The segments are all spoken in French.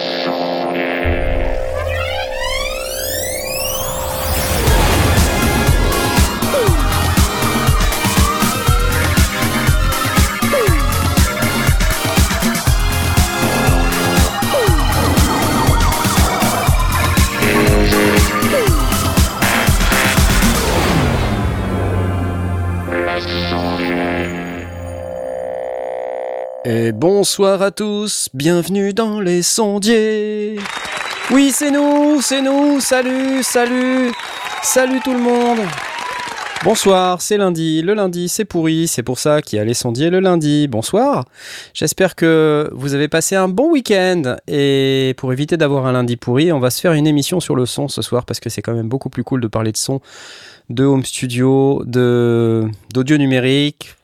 Et bonsoir à tous, bienvenue dans les sondiers. Oui, c'est nous, c'est nous, salut, salut, salut tout le monde. Bonsoir, c'est lundi. Le lundi, c'est pourri, c'est pour ça qu'il y a les sondiers le lundi. Bonsoir. J'espère que vous avez passé un bon week-end. Et pour éviter d'avoir un lundi pourri, on va se faire une émission sur le son ce soir parce que c'est quand même beaucoup plus cool de parler de son, de home studio, de d'audio numérique,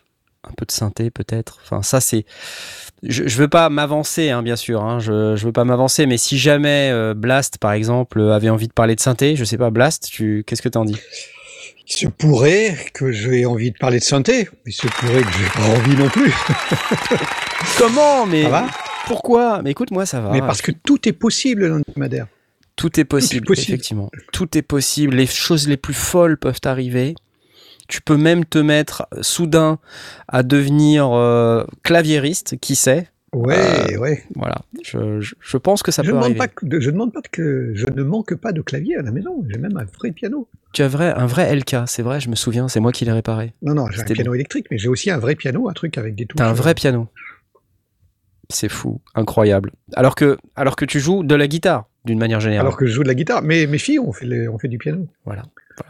un peu de synthé peut-être. Enfin, ça c'est. Je, je veux pas m'avancer, hein, bien sûr. Hein, je, je veux pas m'avancer, mais si jamais euh, Blast, par exemple, avait envie de parler de synthé, je sais pas, Blast, tu, qu'est-ce que t'en dis? Il se pourrait que j'ai envie de parler de synthé, il se pourrait que j'ai pas envie non plus. Comment? Mais Ça va? pourquoi? Mais écoute, moi ça va. Mais parce que tout est possible dans le Madère. Tout est possible, possible. effectivement. Tout est possible. Les choses les plus folles peuvent arriver. Tu peux même te mettre soudain à devenir euh, claviériste, qui sait Ouais, ouais. Voilà. Je, je, je pense que Euh, ça Je peut demande arriver. pas que, je demande pas que je ne manque pas de clavier à la maison. J'ai même un vrai piano. Tu as vrai, un vrai LK, c'est vrai, je me souviens, c'est moi qui l'ai réparé. Non, non, j'ai un piano électrique, mais j'ai aussi un vrai piano, un truc avec des touches. T'as un vrai piano. C'est fou, incroyable. Alors que, alors que tu joues de la guitare, d'une manière générale. Alors que je joue de la guitare. Mais mes filles, on fait, les- on fait du piano. Voilà.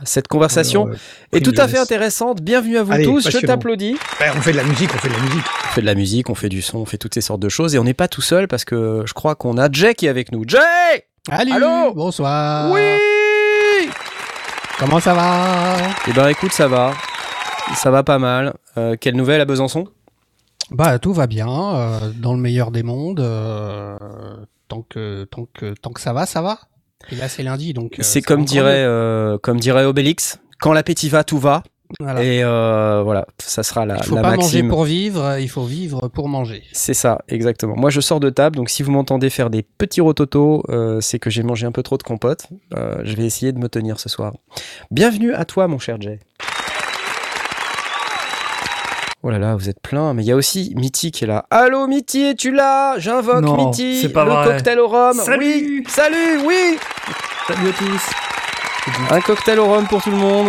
Cette conversation Alors, euh, est tout à fait intéressante. Bienvenue à vous Allez, tous, je t'applaudis. ben, on fait de la musique, on fait de la musique. On fait de la musique, on fait du son, on fait toutes ces sortes de choses. Et on n'est pas tout seul parce que je crois qu'on a Jay qui est avec nous. Jay Allô, Allô bonsoir. Oui Comment ça va? Eh ben écoute, ça va. Ça va pas mal. Euh, quelle nouvelle à Besançon? Bah tout va bien, euh, dans le meilleur des mondes. euh, tant que tant que tant que ça va, ça va. Et là c'est lundi donc. euh, C'est comme dirait, euh, comme dirait Obélix. Quand l'appétit va, tout va. Voilà. Et euh, voilà, ça sera la, Il faut la pas manger pour vivre, il faut vivre pour manger. C'est ça, exactement. Moi, je sors de table, donc si vous m'entendez faire des petits rototos, euh, c'est que j'ai mangé un peu trop de compote. Euh, je vais essayer de me tenir ce soir. Bienvenue à toi, mon cher Jay. Oh là là, vous êtes plein, mais il y a aussi Mitty qui est là. Allô Mitty, es-tu là? J'invoque Non, Mitty, c'est pas le vrai. cocktail au rhum. Salut Oui, salut, oui Salut à tous. Un cocktail au rhum pour tout le monde.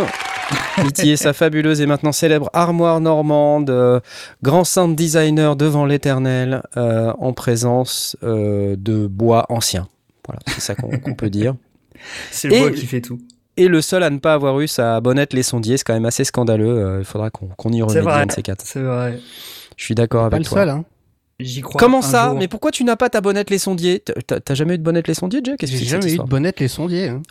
Mitty et sa fabuleuse et maintenant célèbre armoire normande, euh, grand sound designer devant l'éternel, euh, en présence euh, de bois ancien. Voilà, c'est ça qu'on peut dire. C'est le Et- bois qui fait tout. Et le seul à ne pas avoir eu sa bonnette les sondiers, c'est quand même assez scandaleux. euh, Il faudra qu'on qu'on y C'est remédie vrai. un de ces quatre. C'est vrai. Je suis d'accord Pas avec le toi. seul, hein. J'y crois. Comment ça jour. Mais pourquoi tu n'as pas ta bonnette les sondiers? T'as- jamais eu de bonnette les sondiers, que J'ai jamais eu de bonnette les sondiers. Hein.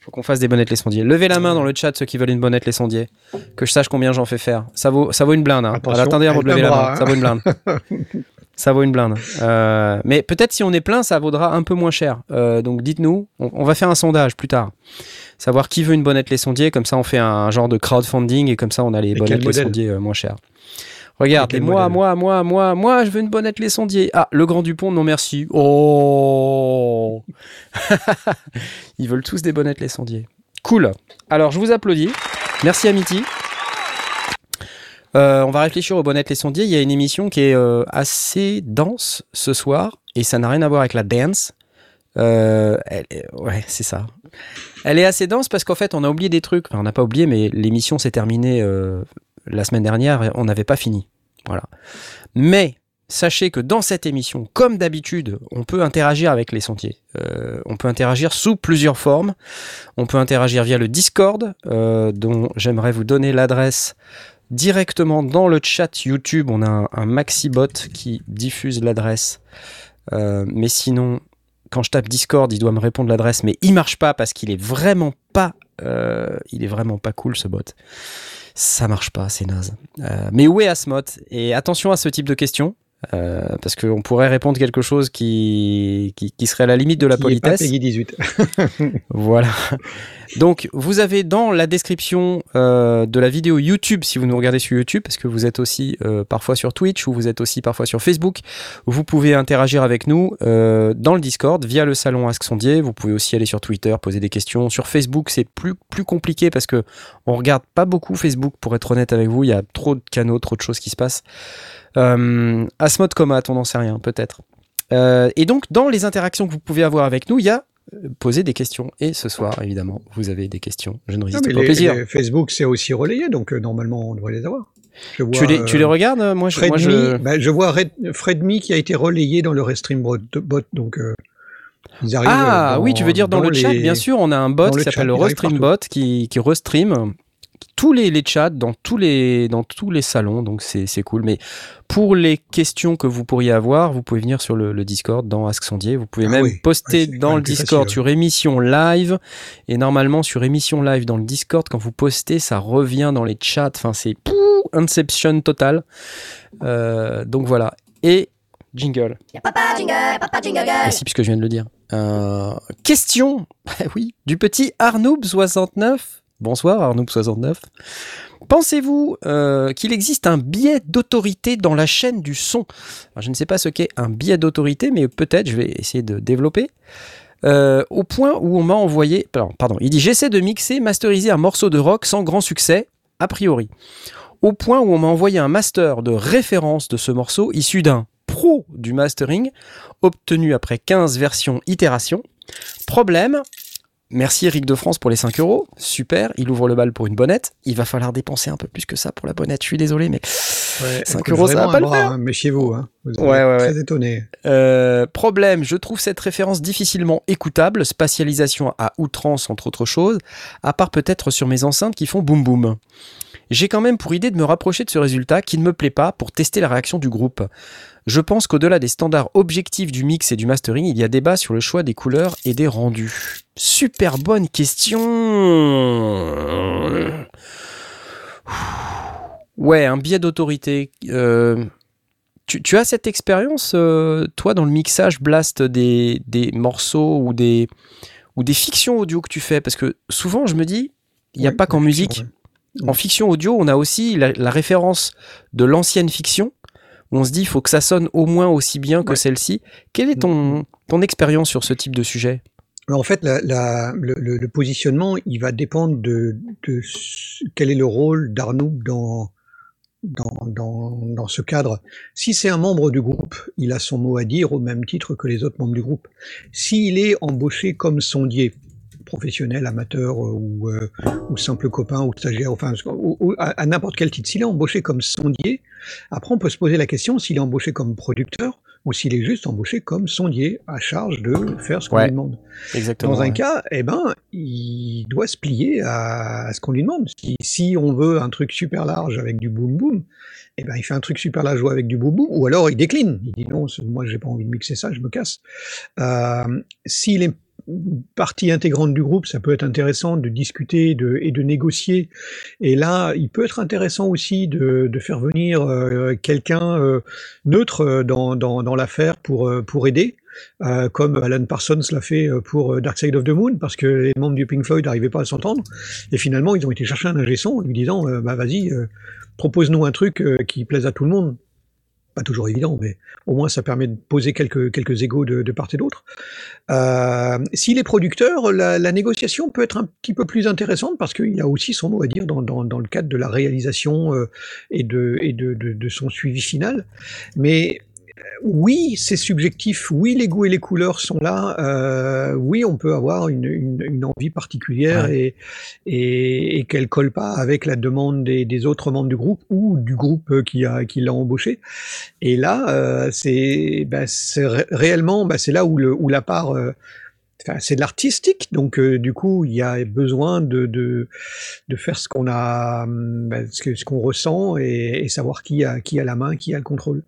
Faut qu'on fasse des bonnettes les sondiers. Levez la main dans le chat ceux qui veulent une bonnette les sondiers. Que je sache combien j'en fais faire. Ça vaut, ça vaut une blinde. Hein. Alors, attendez avant de lever la main. hein. Ça vaut une blinde. ça vaut une blinde. Euh, mais peut-être si on est plein, ça vaudra un peu moins cher. Euh, donc dites-nous. On, on va faire un sondage plus tard. Savoir qui veut une bonnette les sondiers. Comme ça, on fait un genre de crowdfunding et comme ça, on a les Et bonnettes les sondiers euh, moins chères. Regarde, Et moi, moi, moi, moi, moi, je veux une bonnette les sondiers. Ah, le Grand Dupont, non merci. Oh Ils veulent tous des bonnettes les sondiers. Cool. Alors, je vous applaudis. Merci Amity. Euh, on va réfléchir aux bonnettes les sondiers. Il y a une émission qui est euh, assez dense ce soir et ça n'a rien à voir avec la dance. Euh, elle est- ouais, c'est ça. Elle est assez dense parce qu'en fait, on a oublié des trucs. On n'a pas oublié, mais l'émission s'est terminée la semaine dernière. et On n'avait pas fini. Voilà. Mais sachez que dans cette émission, comme d'habitude, on peut interagir avec les sentiers. On peut interagir sous plusieurs formes. On peut interagir via le Discord, dont j'aimerais vous donner l'adresse directement dans le chat YouTube. On a un, Maxibot qui diffuse l'adresse. Euh, mais sinon, quand je tape Discord, il doit me répondre l'adresse, mais il marche pas parce qu'il est vraiment pas, euh, il est vraiment pas cool ce bot. Ça marche pas, c'est naze. Euh, mais où est Asmot Et attention à ce type de questions. Euh, parce qu'on pourrait répondre quelque chose qui, qui, qui serait à la limite de la Qui est pas politesse. Peggy 18. Voilà. Donc, vous avez dans la description euh, de la vidéo YouTube, si vous nous regardez sur YouTube, parce que vous êtes aussi euh, parfois sur Twitch ou vous êtes aussi parfois sur Facebook, vous pouvez interagir avec nous euh, dans le Discord via le salon Ask Sondier. Vous pouvez aussi aller sur Twitter, poser des questions. Sur Facebook, c'est plus, plus compliqué parce que on regarde pas beaucoup Facebook, pour être honnête avec vous. Il y a trop de canaux, trop de choses qui se passent. Euh, Asmode Comat, on n'en sait rien, peut-être. Euh, et donc, dans les interactions que vous pouvez avoir avec nous, il y a euh, poser des questions. Et ce soir, évidemment, vous avez des questions. Je ne Non, résiste mais pas au les- plaisir. les Facebook, c'est aussi relayé, donc euh, normalement, on devrait les avoir. Je vois, Tu, les, tu les regardes Moi, je, moi, Fredme, je... bah, je vois Red, Fredme qui a été relayé dans le Restream bot, donc euh, ils arrivent. Ah dans- oui, tu veux dire dans, le chat, bien sûr, on a un bot qui le s'appelle le Restream. Bot qui, qui restream tous les, les chats dans tous les, dans tous les salons, donc c'est c'est cool. Mais pour les questions que vous pourriez avoir, vous pouvez venir sur le, le Discord dans Ask Sondier. Vous pouvez Ah même oui, poster ouais, quand dans le Discord facile, sur émission live. Et normalement, sur émission live dans le Discord, quand vous postez, ça revient dans les chats. Enfin, c'est Inception total. Euh, donc voilà. Et jingle. Papa jingle, papa jingle Ah si, puisque je viens de le dire. Euh, question, oui, du petit Arnoub69. Bonsoir Arnoub69. Pensez-vous euh, qu'il existe un biais d'autorité dans la chaîne du son? Je ne sais pas ce qu'est un biais d'autorité, mais peut-être je vais essayer de développer. Euh, au point où on m'a envoyé... Pardon, pardon, il dit j'essaie de mixer, masteriser un morceau de rock sans grand succès, a priori. Au point où on m'a envoyé un master de référence de ce morceau issu d'un pro du mastering, obtenu après 15 versions itération. Problème, merci Eric de France pour les 5 euros, super, il ouvre le bal pour une bonnette, il va falloir dépenser un peu plus que ça pour la bonnette, je suis désolé, mais Ouais, 5 coûte euros, ça va pas un le bras, faire. hein, Méfiez-vous, hein. vous êtes Ouais, ouais, très étonné. Euh, problème, je trouve cette référence difficilement écoutable, spatialisation à outrance entre autres choses, à part peut-être sur mes enceintes qui font boum boum. J'ai quand même pour idée de me rapprocher de ce résultat qui ne me plaît pas pour tester la réaction du groupe. Je pense qu'au-delà des standards objectifs du mix et du mastering, il y a débat sur le choix des couleurs et des rendus. Super bonne question. Ouais, un biais d'autorité. Euh, tu, tu as cette expérience, euh, toi, dans le mixage blast des, des morceaux ou des, ou des fictions audio que tu fais? Parce que souvent, je me dis, il n'y a pas qu'en musique. fiction, ouais. En fiction audio, on a aussi la, la référence de l'ancienne fiction, où on se dit, il faut que ça sonne au moins aussi bien que Ouais. celle-ci. Quelle est ton, ton expérience sur ce type de sujet? En fait, la- la- le, positionnement, il va dépendre de, quel est le rôle d'Arnoux dans, dans, dans, dans ce cadre. Si c'est un membre du groupe, il a son mot à dire au même titre que les autres membres du groupe. S'il est embauché comme sondier, professionnel, amateur euh, ou, euh, ou simple copain ou stagiaire, enfin ou- ou à, à n'importe quel titre, s'il est embauché comme sondier, après on peut se poser la question s'il est embauché comme producteur ou s'il est juste embauché comme sondier à charge de faire ce qu'on Ouais. lui demande. Exactement. Dans un ouais. cas, eh ben, il doit se plier à, ce qu'on lui demande. Si, si on veut un truc super large avec du boom boom, eh ben, il fait un truc super large avec du boom boom, ou alors il décline. Il dit non, moi j'ai pas envie de mixer ça, je me casse. Euh, S'il est partie intégrante du groupe, ça peut être intéressant de discuter et de négocier. Et là, il peut être intéressant aussi de, faire venir euh, quelqu'un euh, neutre euh, dans, l'affaire pour, aider comme Alan Parsons l'a fait pour Dark Side of the Moon, parce que les membres du Pink Floyd n'arrivaient pas à s'entendre, et finalement ils ont été chercher un ingé son lui disant bah vas-y, propose-nous un truc qui plaise à tout le monde. Pas toujours évident, mais au moins ça permet de poser quelques, quelques égaux de, de part et d'autre. Euh, S'il est producteur, la, négociation peut être un petit peu plus intéressante parce qu'il a aussi son mot à dire dans, dans, le cadre de la réalisation euh, et, de, et de, de son suivi final. Mais oui, c'est subjectif. Oui, les goûts et les couleurs sont là. Euh, oui, on peut avoir une, une, une envie particulière et, et, et qu'elle colle pas avec la demande des, des, autres membres du groupe ou du groupe qui a qui l'a embauché. Et là, euh, c'est bah, ré réellement bah, c'est là où, le, où la part euh, C'est de l'artistique, donc euh, du coup, il y a besoin de, de, faire ce qu'on a, ben, ce, qu'on ressent et, savoir qui a, qui a la main, qui a le contrôle.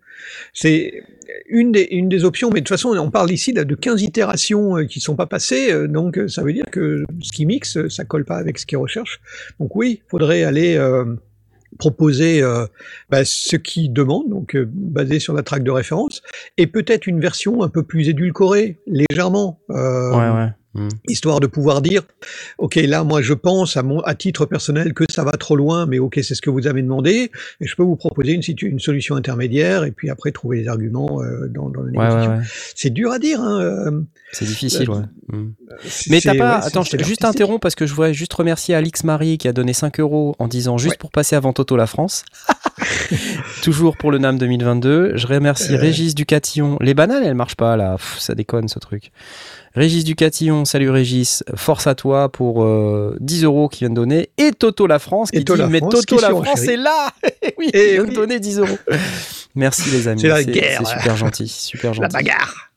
C'est une des, une des options, mais de toute façon, on parle ici de 15 itérations euh, qui sont pas passées, euh, donc ça veut dire que ce qui mixe, ça colle pas avec ce qu'il recherche. Donc oui, il faudrait aller proposer euh, bah, ce qu'ils demandent, donc euh, basé sur la traque de référence, et peut-être une version un peu plus édulcorée, légèrement. euh, Ouais, ouais. Mm. histoire de pouvoir dire, ok, là, moi, je pense à mon à titre personnel que ça va trop loin, mais ok, c'est ce que vous avez demandé, et je peux vous proposer une, solution intermédiaire, et puis après trouver les arguments euh, dans, dans Ouais, ouais, négociation. ouais. C'est dur à dire. Hein, euh, C'est difficile, ouais. Mm. c'est- Mais t'as pas. Attends, je- juste interromps parce que je voudrais juste remercier Alix Marie qui a donné 5 euros en disant juste Ouais. pour passer avant Toto la France. Toujours pour le NAM 2022. Je remercie Euh. Régis Ducatillon. Les bananes, elles marchent pas là. Pff, ça déconne ce truc. Régis Ducatillon, salut Régis. Force à toi pour euh, 10 euros qui vient de donner. Et Toto la France qui Et dit la Mais France Toto la. France est là Oui, Eh il vient de oui. donner 10 euros. Merci les amis. C'est la super gentil. Super La gentil. bagarre.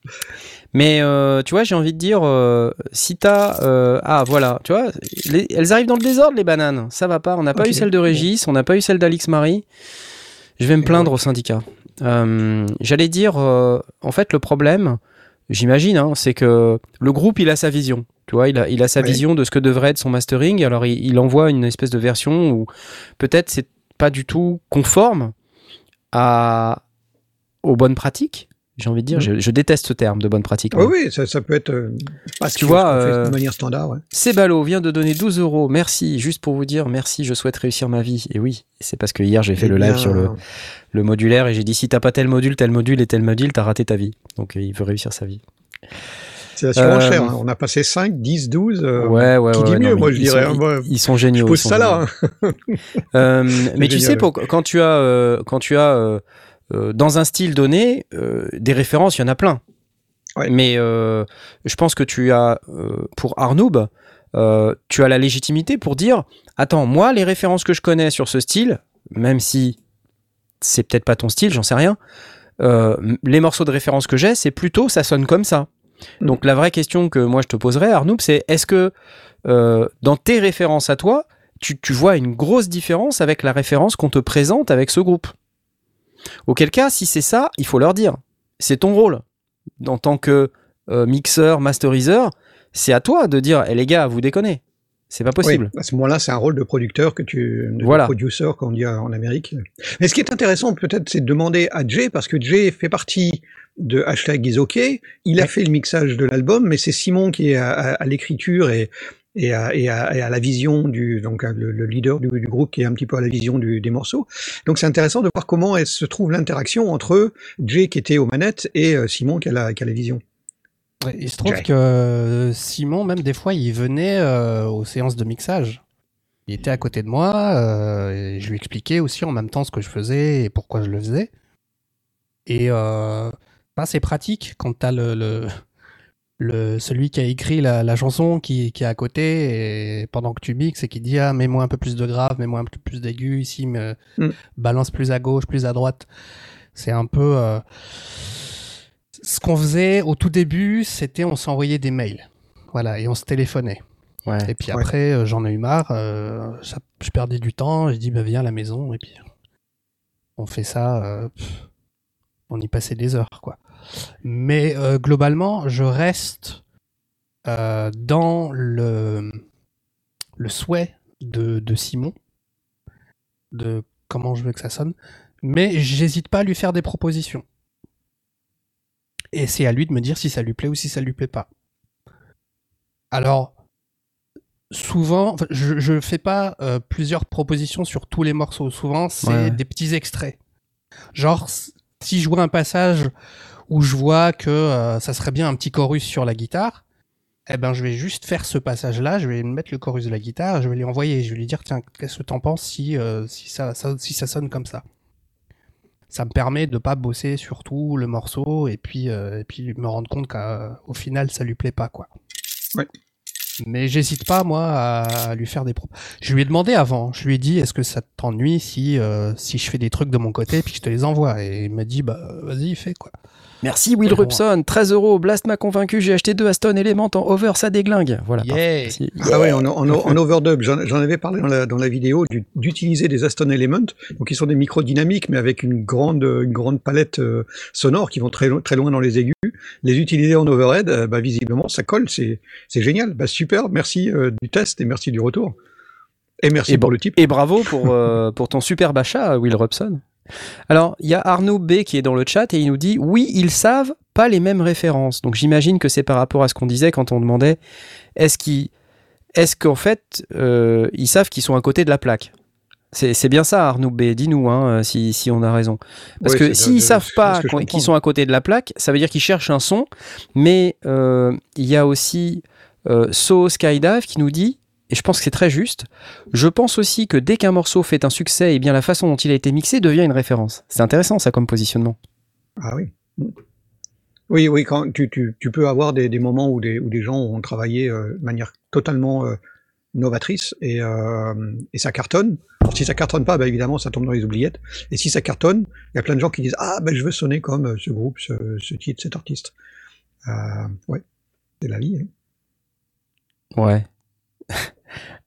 Mais euh, tu vois, j'ai envie de dire, euh, si t'as... euh, ah voilà, tu vois, les- elles arrivent dans le désordre, les bananes. Ça va pas. On n'a pas eu celle de Régis, on n'a pas eu celle d'Alix Marie. Je vais me plaindre au syndicat. J'allais dire, en fait, le problème, j'imagine, hein, c'est que le groupe, il a sa vision. Tu vois, il a, il a sa vision de ce que devrait être son mastering. Alors, il, il envoie une espèce de version où peut-être c'est pas du tout conforme à, aux bonnes pratiques. J'ai envie de dire, Mhm. je, je déteste ce terme de bonne pratique. Oui, moi. oui, ça, ça peut être. euh, Tu vois, euh, de manière standard. Ouais. Vient de donner 12 euros. Merci, juste pour vous dire merci, je souhaite réussir ma vie. Et oui, c'est parce que hier j'ai fait Eh le live bien, sur le, le modulaire et j'ai dit si t'as pas tel module, tel module et tel module, t'as raté ta vie. Donc euh, il veut réussir sa vie. C'est la surenchère. Euh, hein. On a passé 5, 10, 12. euh, ouais, ouais, qui ouais. dit ouais, mieux, non, moi, je dirais, sont- hein, moi, ils, sont Je géniaux. pose ils sont ça là. hein. Mais tu sais, pour, quand tu as, quand tu as euh, dans un style donné, euh, des références, il y en a plein. Ouais. Mais euh, je pense que tu as, pour Arnoub, tu as la légitimité pour dire Attends, moi, les références que je connais sur ce style, même si c'est peut-être pas ton style, j'en sais rien, les morceaux de référence que j'ai, c'est plutôt ça sonne comme ça. Mm. Donc la vraie question que moi je te poserais, Arnoub, c'est est-ce que euh, dans tes références à toi, tu, tu vois une grosse différence avec la référence qu'on te présente avec ce groupe? Auquel cas, si c'est ça, il faut leur dire. C'est ton rôle. En tant que euh, mixeur, masteriseur, c'est à toi de dire, eh les gars, vous déconnez. C'est pas possible. Oui, à ce moment-là, c'est un rôle de producteur que tu, de Voilà. producer, comme on dit en Amérique. Mais ce qui est intéressant, peut-être, c'est de demander à Jay, parce que Jay fait partie de Hashtag is OK. Il a fait le mixage de l'album, mais c'est Simon qui est à, à- à l'écriture et, et, à, et à- et à la vision du, donc hein, le, le leader du, du groupe qui est un petit peu à la vision du- des morceaux. Donc c'est intéressant de voir comment elle se trouve l'interaction entre Jay qui était aux manettes et euh, Simon qui a la, qui a la vision. Ouais, il se trouve Jay. que euh, Simon, même des fois, il venait euh, aux séances de mixage. Il était à côté de moi, euh, et je lui expliquais aussi en même temps ce que je faisais et pourquoi je le faisais. Et euh, bah, c'est pratique quand t'as le, le, le, celui qui a écrit la, la chanson qui, qui est à côté et pendant que tu mixes et qui dit ah mets-moi un peu plus de grave, mets-moi un peu plus d'aigu ici, me Mm. balance plus à gauche, plus à droite. C'est un peu euh, ce qu'on faisait au tout début, c'était on s'envoyait des mails, voilà, et on se téléphonait. Ouais. Et puis après, euh, j'en ai eu marre, euh, ça- je perdais du temps, j'ai dit bah viens à la maison et puis on fait ça, euh, on y passait des heures quoi. Mais euh, globalement, je reste euh, dans le le souhait de, de Simon de comment je veux que ça sonne, mais j'hésite pas à lui faire des propositions. Et c'est à lui de me dire si ça lui plaît ou si ça lui plaît pas. Alors, souvent, je, fais pas euh, plusieurs propositions sur tous les morceaux. Souvent, c'est Ouais, des petits extraits. Genre, si je vois un passage où je vois que euh, ça serait bien un petit chorus sur la guitare, eh ben, je vais juste faire ce passage-là, je vais mettre le chorus de la guitare, je vais lui envoyer, je vais lui dire, tiens, qu'est-ce que t'en penses si, euh, si, ça, ça- si ça sonne comme ça Ça me permet de pas bosser sur tout le morceau et puis, euh, et puis me rendre compte qu'au final, ça lui plaît pas, quoi. Ouais. Mais j'hésite pas, moi, à lui faire des propos. Je lui ai demandé avant, je lui ai dit, est-ce que ça t'ennuie si, euh, si je fais des trucs de mon côté puis que je te les envoie? Et il m'a dit, bah, vas-y, fais, quoi. Merci Will. Rubson, 13 euros. Blast m'a convaincu, j'ai acheté deux Aston Element en over, ça déglingue. Voilà. Yeah. Ah ouais, en, en, en overdub, j'en avais parlé dans la, dans la vidéo du- d'utiliser des Aston Element, donc ils sont des micros dynamiques, mais avec une grande, une grande palette euh, sonore qui vont très, très loin dans les aigus. Les utiliser en overhead, euh, bah, visiblement, ça colle, c'est c'est génial. Bah, super, merci euh, du test et merci du retour. Et merci Et pour le type. Et bravo pour, euh, pour ton superbe achat, Will Robson. Alors, il y a Arnaud B qui est dans le chat et il nous dit Oui, ils savent pas les mêmes références. Donc, j'imagine que c'est par rapport à ce qu'on disait quand on demandait est-ce qu'ils. Est-ce qu'en fait, euh, ils savent qu'ils sont à côté de la plaque? C'est, bien ça, Arnaud B. Dis-nous hein, si, si on a raison. Parce que s'ils de- savent pas qu'ils sont à côté de la plaque, ça veut dire qu'ils cherchent un son. Mais euh, il y a aussi euh, So Skydive qui nous dit, et je pense que c'est très juste, je pense aussi que dès qu'un morceau fait un succès, et bien la façon dont il a été mixé devient une référence. C'est intéressant ça comme positionnement. Ah oui. Oui, oui, quand tu, tu, tu peux avoir des, des moments où des, où des gens ont travaillé euh, de manière totalement euh, novatrice et, euh, et ça cartonne. Alors, si ça cartonne pas, bah, évidemment, ça tombe dans les oubliettes. Et si ça cartonne, il y a plein de gens qui disent Ah, ben je veux sonner comme ce groupe, ce, ce titre, cet artiste. Ouais, c'est la vie. hein. Ouais.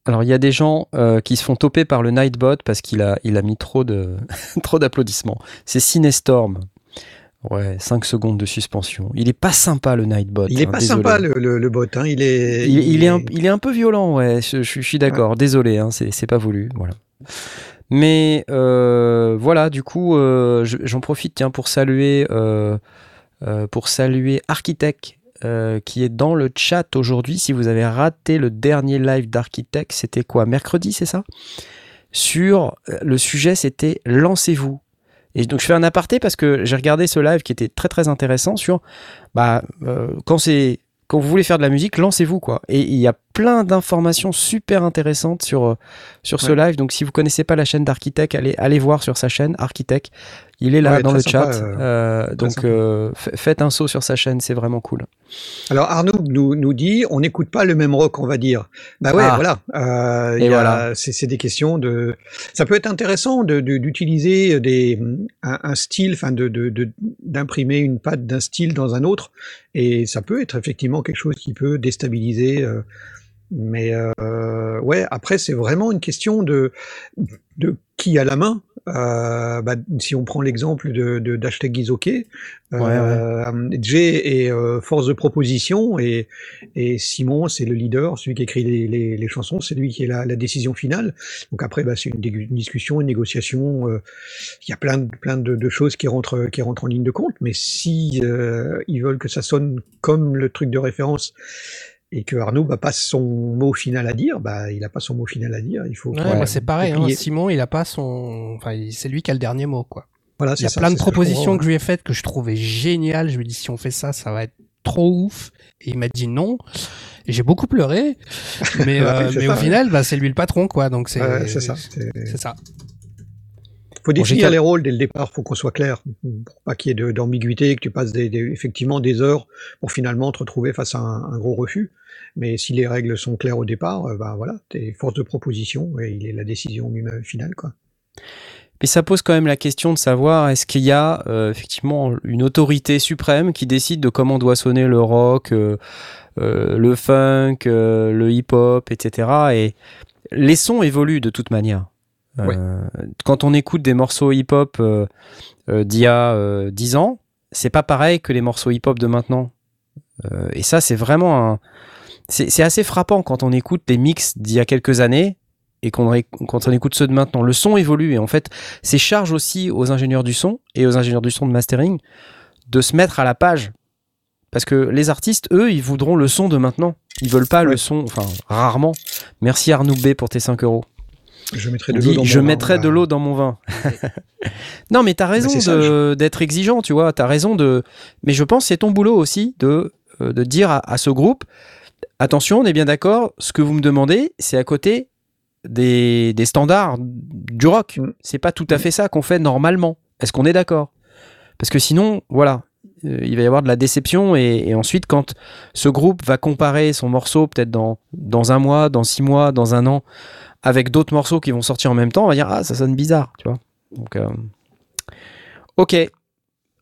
Alors il y a des gens euh, qui se font toper par le Nightbot parce qu'il a, il a mis trop de trop d'applaudissements. C'est Cinestorm. Ouais, 5 secondes de suspension. Il est pas sympa le Nightbot. Il est hein, pas désolé. sympa le, le, le bot. Hein. Il est. Il, il est un, il est un peu violent, ouais. Je, je- je suis d'accord. Désolé, hein, c'est c'est pas voulu. Voilà. Mais euh, voilà, du coup, euh, je- j'en profite tiens pour saluer euh, pour saluer Architect euh, qui est dans le chat aujourd'hui. Si vous avez raté le dernier live d'Architect, c'était quoi Mercredi, c'est ça? Sur euh, le sujet, c'était lancez-vous. Et donc je fais un aparté parce que j'ai regardé ce live qui était très très intéressant sur bah euh, quand quand vous voulez faire de la musique, lancez-vous quoi. Et il y a plein d'informations super intéressantes sur euh, sur ce live. Donc si vous connaissez pas la chaîne d'Architect, allez allez voir sur sa chaîne Architect. Il est là Ouais, dans le sympa, chat. euh, Euh, donc euh, faites un saut sur sa chaîne, c'est vraiment cool. Alors Arnaud nous, nous dit on n'écoute pas le même rock, on va dire. Bah ouais, Ah. voilà. Euh, y a- voilà. C'est des questions de. Ça peut être intéressant de- de- d'utiliser des un, un style, enfin de de- de- d'imprimer une patte d'un style dans un autre, et ça peut être effectivement quelque chose qui peut déstabiliser. Euh, mais euh, ouais, après c'est vraiment une question de de qui a la main. Euh, bah, si on prend l'exemple de de- d'Hashtag is OK, euh, Jay est euh, force de proposition et, et Simon c'est le leader, celui qui écrit les, les, les chansons, c'est lui qui est la, la décision finale. Donc après bah, c'est une discussion, une négociation. euh, Il y a plein de, plein de, de choses qui rentrent qui rentrent en ligne de compte. Mais si euh, ils veulent que ça sonne comme le truc de référence et que Arnaud n'a pas son mot final à dire, bah il n'a pas son mot final à dire. Il faut. Ouais, c'est pareil. Hein. Simon, il a pas son. Enfin, c'est lui qui a le dernier mot, quoi. Voilà, Il y a ça, plein de que propositions comprends. que je lui ai faites que je trouvais géniales. Je lui ai dit si on fait ça, ça va être trop ouf. Et il m'a dit non. J'ai beaucoup pleuré. Mais, euh, c'est mais ça, au ouais. final, bah, c'est lui le patron, quoi. Donc c'est c'est ça. c'est- ça. faut définir les rôles dès le départ, faut qu'on soit clair, pour pas qu'il y ait d'ambiguïté, que tu passes des, des- effectivement des heures pour finalement te retrouver face à un, un gros refus. Mais si les règles sont claires au départ, euh, bah voilà, t'es force de proposition et il est la décision même finale, quoi. Mais ça pose quand même la question de savoir est-ce qu'il y a euh, effectivement une autorité suprême qui décide de comment doit sonner le rock, euh, euh, le funk, euh, le hip-hop, etc. Et les sons évoluent de toute manière. Euh, Ouais. Quand on écoute des morceaux hip-hop euh, euh, d'il y a euh, 10 ans, c'est pas pareil que les morceaux hip-hop de maintenant. Euh, et ça, c'est vraiment un. C'est assez frappant quand on écoute les mix d'il y a quelques années et qu'on quand on écoute ceux de maintenant. Le son évolue et en fait, c'est charge aussi aux ingénieurs du son et aux ingénieurs du son de mastering de se mettre à la page. Parce que les artistes, eux, ils voudront le son de maintenant. Ils veulent pas le son, enfin, rarement. Merci Arnaud B pour tes 5 euros. Je mettrai de l'eau dans je mon vin, mettrai de voilà. l'eau dans mon vin. non, mais t'as raison d'être exigeant, tu vois. T'as raison de. Mais je pense que c'est ton boulot aussi de, euh, de dire à, à ce groupe attention, on est bien d'accord, ce que vous me demandez, c'est à côté des, des standards du rock. Mm. C'est pas tout à fait ça qu'on fait normalement. Est-ce qu'on est d'accord? Parce que sinon, voilà. euh, il va y avoir de la déception et, et ensuite quand ce groupe va comparer son morceau peut-être dans, dans un mois, dans six mois, dans un an avec d'autres morceaux qui vont sortir en même temps, on va dire ah ça sonne bizarre, tu vois. Donc euh, ok,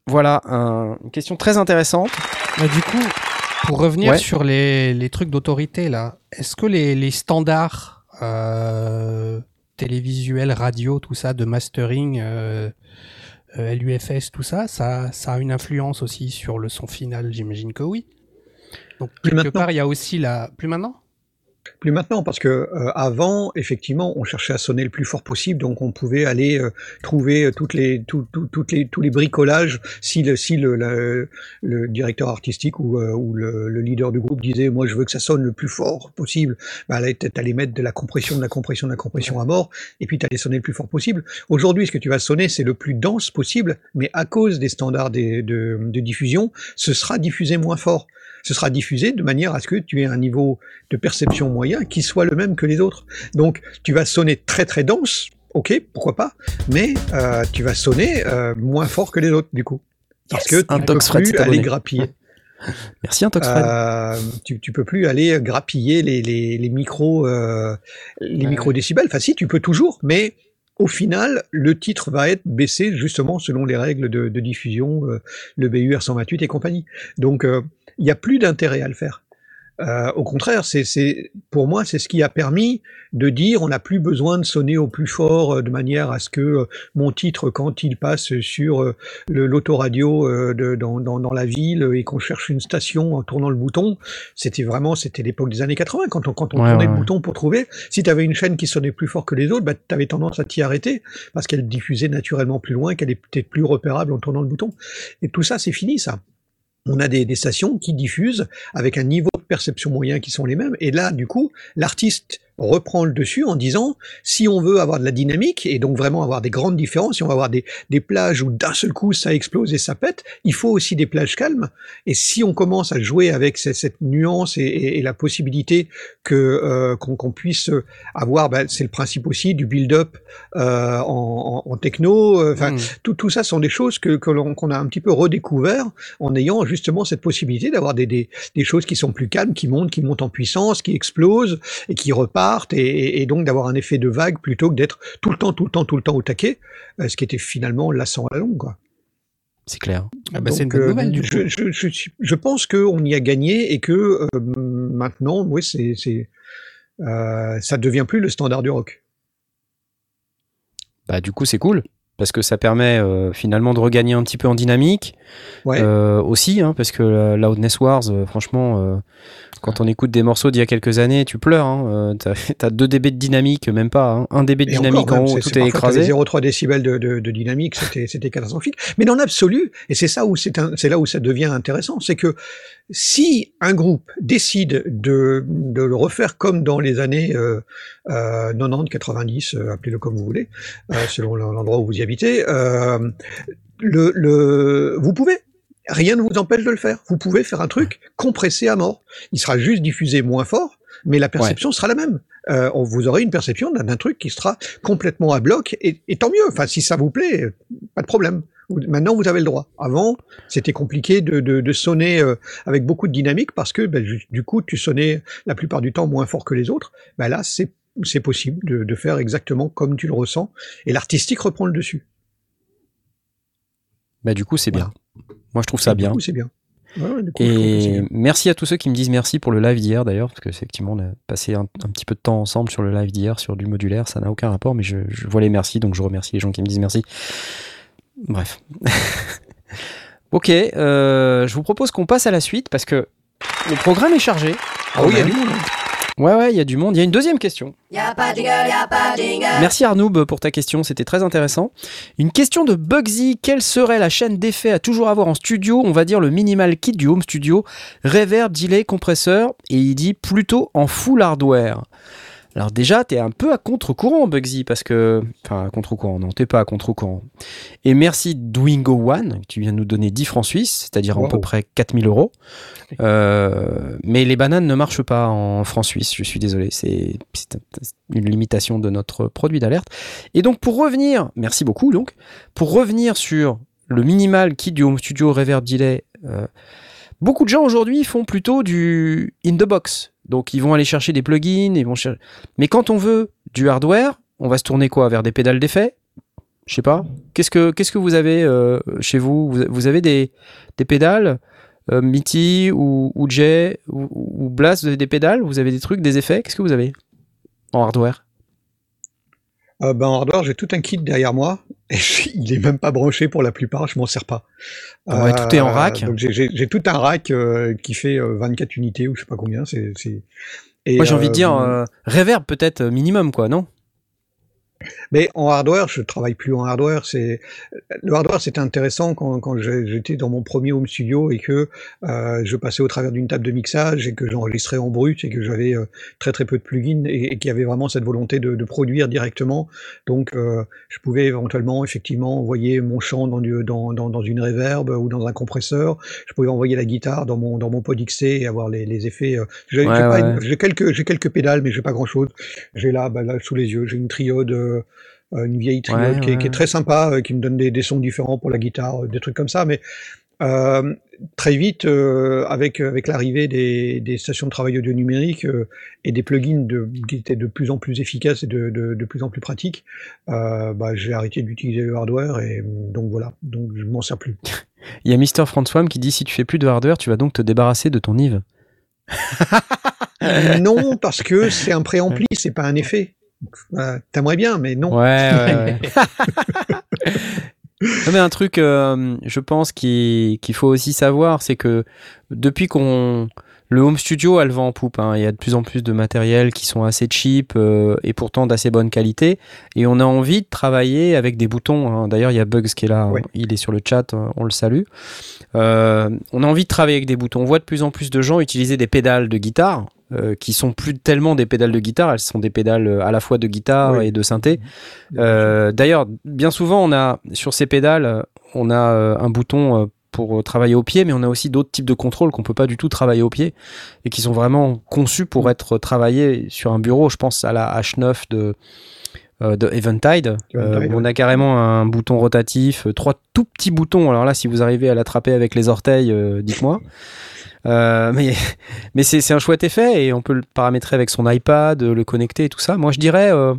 voilà un- une question très intéressante. Mais du coup, pour revenir Ouais. sur les, les trucs d'autorité, là, est-ce que les, les standards euh, télévisuels, radio, tout ça, de mastering, euh, euh, LUFS, tout ça, ça, ça a une influence aussi sur le son final J'imagine que oui. Donc, Plus quelque maintenant. part, il y a aussi la. Plus maintenant? Plus maintenant, parce que euh, avant, effectivement, on cherchait à sonner le plus fort possible, donc on pouvait aller euh, trouver euh, toutes les, tout, tout- toutes les, tous les bricolages. Si le, si le, le, le directeur artistique ou, euh, ou le, le leader du groupe disait, moi, je veux que ça sonne le plus fort possible, bah là, t'allais mettre de la compression, de la compression, de la compression à mort, et puis t'allais sonner le plus fort possible. Aujourd'hui, ce que tu vas sonner, c'est le plus dense possible, mais à cause des standards des- de, de diffusion, ce sera diffusé moins fort. Ce sera diffusé de manière à ce que tu aies un niveau de perception moyen qui soit le même que les autres. Donc, tu vas sonner très très dense, ok, pourquoi pas, mais euh, tu vas sonner euh, moins fort que les autres du coup, parce Yes, que tu ne peux plus aller grappiller. Merci, un Toxfred. Euh, tu, tu peux plus aller grappiller les, les, les micros, euh, les Ouais, micro décibels. Enfin, si, tu peux toujours, mais au final, le titre va être baissé justement selon les règles de, de diffusion, euh, le BUR 128 et compagnie. Donc, euh, il n'y a plus d'intérêt à le faire. Euh, au contraire, c'est, pour moi, c'est ce qui a permis de dire on n'a plus besoin de sonner au plus fort euh, de manière à ce que euh, mon titre, quand il passe sur l'autoradio dans, dans, dans la ville et qu'on cherche une station en tournant le bouton, c'était vraiment, c'était l'époque des années 80 quand on, quand on Ouais, tournait ouais, le bouton pour trouver. Si tu avais une chaîne qui sonnait plus fort que les autres, bah, tu avais tendance à t'y arrêter parce qu'elle diffusait naturellement plus loin, qu'elle était plus repérable en tournant le bouton. Et tout ça, c'est fini, ça. On a des, stations qui diffusent avec un niveau de perception moyen qui sont les mêmes. Et là, du coup, l'artiste reprend le dessus en disant si on veut avoir de la dynamique et donc vraiment avoir des grandes différences, si on va avoir des, des plages où d'un seul coup ça explose et ça pète, il faut aussi des plages calmes. Et si on commence à jouer avec cette, cette nuance et, et- et la possibilité que euh, qu'on puisse avoir, bah, c'est le principe aussi du build-up euh, en, en- en techno. euh, Enfin, Mm. tout, tout ça sont des choses que, qu'on a un petit peu redécouvert en ayant justement cette possibilité d'avoir des, des, des choses qui sont plus calmes, qui montent, qui montent en puissance, qui explosent et qui repartent, et, et- et donc d'avoir un effet de vague plutôt que d'être tout le temps, tout le temps, tout le temps au taquet, euh, ce qui était finalement lassant à la longue. Quoi. C'est clair. Ah bah, c'est une Donc, bonne euh, nouvelle, du je, coup. je, je, je pense qu'on y a gagné et que euh, maintenant, oui, c'est, c'est, euh, ça devient plus le standard du rock. Bah, du coup, c'est cool. Parce que ça permet euh, finalement de regagner un petit peu en dynamique. Ouais. Euh, aussi, hein, parce que euh, Loudness Wars, euh, franchement, euh, quand on écoute des morceaux d'il y a quelques années, tu pleures. Hein, euh, t'as, t'as 2 dB de dynamique, même pas. Hein, 1 dB de Et dynamique encore, en haut, tout est t'avais écrasé. 0,3 décibels de, de, de dynamique, c'était, c'était catastrophique. Mais dans l'absolu, et c'est ça où c'est là où ça devient intéressant, c'est que si un groupe décide de, de le refaire comme dans les années euh, euh, 90, 90, euh, appelez-le comme vous voulez, euh, selon l'endroit où vous y habitez, euh, le, le, vous pouvez. Rien ne vous empêche de le faire. Vous pouvez faire un truc compressé à mort. Il sera juste diffusé moins fort, mais la perception sera la même. Euh, on- vous aurez une perception d'un truc qui sera complètement à bloc, et, et tant mieux. Enfin, si ça vous plaît, pas de problème. Maintenant, vous avez le droit. Avant, c'était compliqué de, de, de sonner euh, avec beaucoup de dynamique parce que, ben, du coup, tu sonnais la plupart du temps moins fort que les autres. Ben là, c'est c'est possible de, de faire exactement comme tu le ressens, et l'artistique reprend le dessus. Bah, du coup, c'est bien. Moi, je trouve ça du bien. coup, c'est bien. Ouais, ouais, du coup, je trouve que c'est Et bien. merci à tous ceux qui me disent merci pour le live d'hier d'ailleurs, parce que effectivement on a passé un, un petit peu de temps ensemble sur le live d'hier, sur du modulaire, ça n'a aucun rapport, mais je, je vois les merci, donc je remercie les gens qui me disent merci. Bref. ok, euh, je vous propose qu'on passe à la suite, parce que le programme est chargé. Ah oui, il y a du monde. Ouais, ouais, il y a du monde. Il y a une deuxième question. Pas pas jingle. Merci Arnoub pour ta question, c'était très intéressant. Une question de Bugsy, quelle serait la chaîne d'effets à toujours avoir en studio? On va dire le minimal kit du home studio, reverb, delay, compresseur, et il dit plutôt en full hardware. Alors déjà, t'es un peu à contre-courant Bugsy, parce que... Enfin, à contre-courant, non, t'es pas à contre-courant. Et merci Dwingo One, qui vient de nous donner 10 francs suisses, c'est-à-dire à peu près 4000 euros. Euh, mais les bananes ne marchent pas en francs suisses, je suis désolé, c'est une limitation de notre produit d'alerte. Et donc pour revenir, merci beaucoup donc, pour revenir sur le minimal kit du Home Studio Reverb Delay, euh, beaucoup de gens aujourd'hui font plutôt du in the box. Donc ils vont aller chercher des plugins, ils vont cher- mais quand on veut du hardware, on va se tourner quoi vers des pédales d'effet? Je sais pas. Qu'est-ce que qu'est-ce que vous avez euh, chez vous? Vous, avez des, des pédales euh, ou, ou J ou, ou Blast, vous avez des pédales Vous avez des trucs, des effets? Qu'est-ce que vous avez en hardware? Euh, ben, en hardware, j'ai tout un kit derrière moi. Et il est même pas branché pour la plupart, je m'en sers pas. Euh, Ouais, tout est en rack? Donc j'ai- tout un rack euh, qui fait euh, 24 unités ou je sais pas combien. C'est Moi, j'ai envie de dire euh, euh, reverb peut-être euh, minimum, quoi, non? Mais en hardware, je travaille plus en hardware. C'est le hardware, c'était intéressant quand, j'étais dans mon premier home studio et que euh, je passais au travers d'une table de mixage et que j'enregistrais en brut et que j'avais euh, très très peu de plugins et, et qu'il y avait vraiment cette volonté de, de produire directement. Donc, euh, je pouvais éventuellement effectivement envoyer mon chant dans, du, dans, dans, dans une reverb ou dans un compresseur. Je pouvais envoyer la guitare dans mon dans mon pod XC et avoir les, les effets. J'ai Ouais, ouais. quelques j'ai quelques pédales, mais j'ai pas grand chose. J'ai là, bah, là sous les yeux, j'ai une triode. Euh, une vieille triode Ouais, qui, est, ouais, qui est ouais. très sympa, euh, qui me donne des, des sons différents pour la guitare, euh, des trucs comme ça. Mais euh, très vite, euh, avec, avec l'arrivée des, des stations de travail audio numérique euh, et des plugins de, qui étaient de plus en plus efficaces et de, de, de plus en plus pratiques, bah, j'ai arrêté d'utiliser le hardware et euh, donc voilà, donc je m'en sers plus. Il y a Mister François qui dit si tu fais plus de hardware, tu vas donc te débarrasser de ton Yves. non, parce que c'est un préampli, c'est pas un effet. Euh, T'aimerais bien, mais non. Ouais, ouais, ouais. Non, mais un truc, euh, je pense, qui- qu'il faut aussi savoir, c'est que depuis qu'on. Le home studio a le vent en poupe. hein. Il y a de plus en plus de matériel qui sont assez cheap euh, et pourtant d'assez bonne qualité. Et on a envie de travailler avec des boutons. hein. D'ailleurs, il y a Bugs qui est là. Oui. Il est sur le chat. euh, On le salue. Euh, on a envie de travailler avec des boutons. On voit de plus en plus de gens utiliser des pédales de guitare. Euh, qui sont plus tellement des pédales de guitare, elles sont des pédales euh, à la fois de guitare Oui. et de synthé. Euh, D'ailleurs, bien souvent, on a sur ces pédales, on a un bouton pour travailler au pied, mais on a aussi d'autres types de contrôles qu'on peut pas du tout travailler au pied et qui sont vraiment conçus pour être travaillés sur un bureau. Je pense à la H9 de de Eventide, euh, on a carrément un bouton rotatif, euh, trois tout petits boutons. Alors là, si vous arrivez à l'attraper avec les orteils, euh, dites-moi. Euh, mais mais c'est c'est un chouette effet et on peut le paramétrer avec son iPad, le connecter et tout ça. Moi, je dirais euh,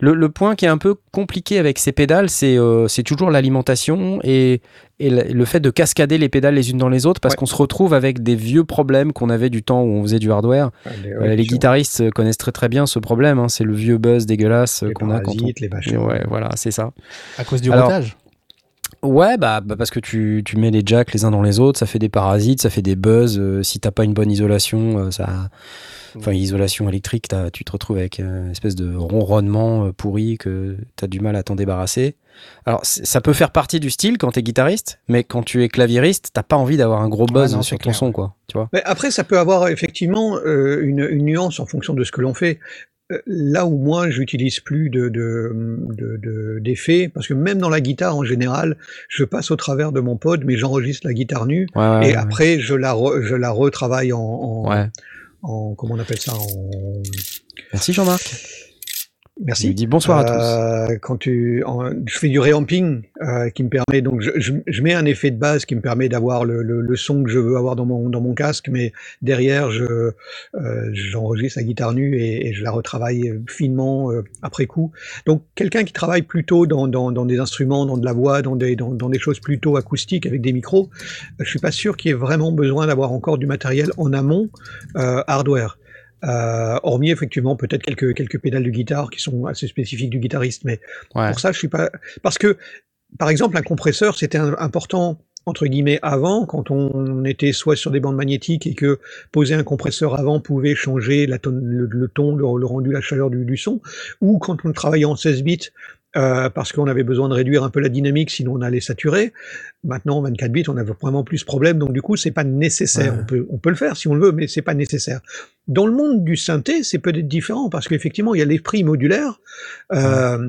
le, le point qui est un peu compliqué avec ces pédales, c'est euh, c'est toujours l'alimentation et, et le, fait de cascader les pédales les unes dans les autres parce Ouais. qu'on se retrouve avec des vieux problèmes qu'on avait du temps où on faisait du hardware. Ouais, les- Euh, ouais, les sûr. guitaristes euh, connaissent très très bien ce problème. hein. C'est le vieux buzz dégueulasse qu'on a quand on. parasites, les. Ouais, voilà, c'est ça. À cause du Alors, routage Ouais, bah, bah, parce que tu, tu mets les jacks les uns dans les autres, ça fait des parasites, ça fait des buzz. euh, si t'as pas une bonne isolation, euh, ça, enfin isolation électrique, t'as- tu te retrouves avec euh, une espèce de ronronnement pourri que t'as du mal à t'en débarrasser. Alors ça peut faire partie du style quand t'es guitariste, mais quand tu es claviériste, t'as pas envie d'avoir un gros buzz non, sur ton clair, son, quoi. Tu vois Mais après, ça peut avoir effectivement euh, une, une nuance en fonction de ce que l'on fait. Là où moi, j'utilise plus de, de, de- de- d'effets, parce que même dans la guitare en général, je passe au travers de mon pod, mais j'enregistre la guitare nue, Ouais, et ouais. après, je la, re- je la retravaille en, en- comment on appelle ça, en, Merci Jean-Marc. Il merci. dit bonsoir à tous. Euh, quand tu, en- je fais du reamping euh, qui me permet donc je, je, je mets un effet de base qui me permet d'avoir le, le, le son que je veux avoir dans mon dans mon casque, mais derrière je euh, j'enregistre la guitare nue et, et je la retravaille finement euh, après coup. Donc quelqu'un qui travaille plutôt dans, dans, dans des instruments, dans de la voix, dans des dans, dans des choses plutôt acoustiques avec des micros, je suis pas sûr qu'il y ait vraiment besoin d'avoir encore du matériel en amont euh, hardware. Euh, hormis effectivement peut-être quelques quelques pédales de guitare qui sont assez spécifiques du guitariste, mais Ouais. pour ça je suis pas parce que par exemple un compresseur c'était important entre guillemets avant quand on était soit sur des bandes magnétiques et que poser un compresseur avant pouvait changer la ton- le, le ton, le, le rendu, la chaleur du, du son, ou quand on travaillait en 16 bits euh, parce qu'on avait besoin de réduire un peu la dynamique, sinon on allait saturer. Maintenant, en 24 bits, on a vraiment plus de problèmes, donc du coup, c'est pas nécessaire. Ouais. On, peut, on peut le faire si on le veut, mais c'est pas nécessaire. Dans le monde du synthé, c'est peut-être différent, parce qu'effectivement, il y a l'esprit modulaire, euh,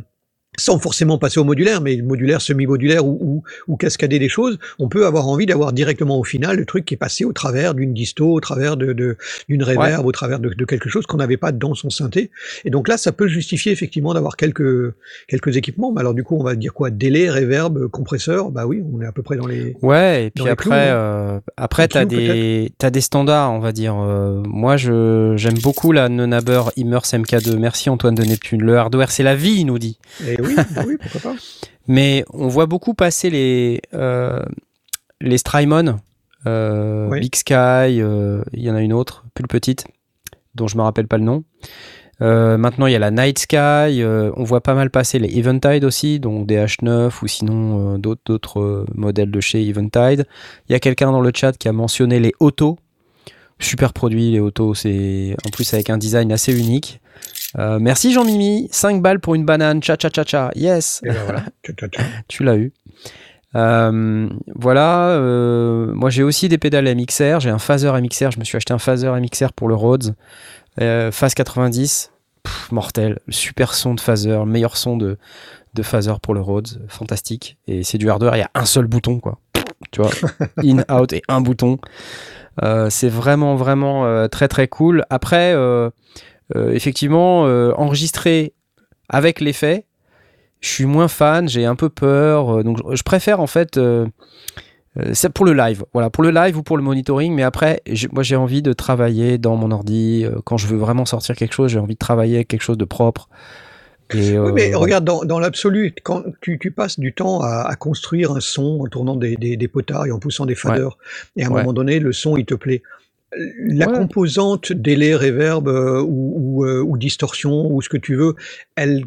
sans forcément passer au modulaire, mais modulaire, semi-modulaire ou, ou, ou cascader des choses, on peut avoir envie d'avoir directement au final le truc qui est passé au travers d'une disto, au travers de, de- d'une reverb, au travers de, de quelque chose qu'on n'avait pas dans son synthé. Et donc là, ça peut justifier effectivement d'avoir quelques, quelques équipements. Mais alors du coup, on va dire quoi? Délai, reverb, compresseur? Bah oui, on est à peu près dans les... Ouais, et puis clous, après, hein. euh, après Les t'as clous, des, standards, on va dire. Euh, moi, j'aime beaucoup la Nenaber Immers MK2. Merci Antoine de Neptune. Le hardware, c'est la vie, il nous dit. Et oui, bah oui, pourquoi pas Mais on voit beaucoup passer les, euh, les Strymon, euh. Big Sky, euh, il y en a une autre, plus petite, dont je me rappelle pas le nom. Maintenant, il y a la Night Sky. on voit pas mal passer les Eventide aussi, donc des H9 ou sinon d'autres modèles de chez Eventide. Il y a quelqu'un dans le chat qui a mentionné les Auto. Super produit, les autos. C'est en plus avec un design assez unique. Euh, merci Jean-Mimi. 5 balles pour une banane. Cha cha cha cha. Yes. Et ben voilà. Tu l'as eu. Euh, voilà, euh, moi j'ai aussi des pédales MXR, j'ai un phaser MXR, je me suis acheté un phaser MXR pour le Rhodes, phase 90, Pff, mortel, super son de phaser, meilleur son de, de phaser pour le Rhodes, fantastique, et c'est du hardware, il y a un seul bouton quoi, tu vois, in, out et un bouton, c'est vraiment vraiment très très cool. Après, effectivement, euh, enregistrer avec l'effet, je suis moins fan, j'ai un peu peur, euh, donc je- préfère en fait. euh, euh, c'est pour le live, voilà, pour le live ou pour le monitoring, mais après, moi j'ai envie de travailler dans mon ordi. euh, quand je veux vraiment sortir quelque chose, j'ai envie de travailler avec quelque chose de propre. Et, Oui, euh, mais regarde, dans, dans l'absolu, quand tu, tu passes du temps à, à construire un son en tournant des, des, des potards et en poussant des faders, et à un Ouais. moment donné, le son, il te plaît. La Ouais. composante délai, reverb euh, ou, ou, euh, ou distorsion ou ce que tu veux, elle,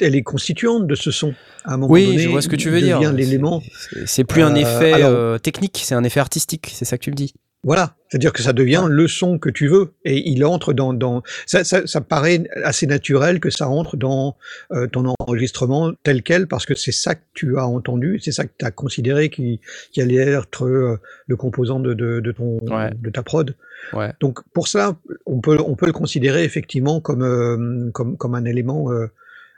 est constituante de ce son. À un moment oui, donné, je vois ce que tu veux dire. l'élément. C'est- plus un Euh, effet alors- technique, c'est un effet artistique, c'est ça que tu me dis. Voilà, c'est-à-dire que ça devient le son que tu veux et il entre dans dans ça, ça, ça paraît assez naturel que ça entre dans euh, ton enregistrement tel quel parce que c'est ça que tu as entendu, c'est ça que tu as considéré qui, qui allait être euh, le composant de, de, de ton Ouais. de ta prod. Ouais. Donc pour ça, on peut on peut le considérer effectivement comme euh, comme comme un élément euh,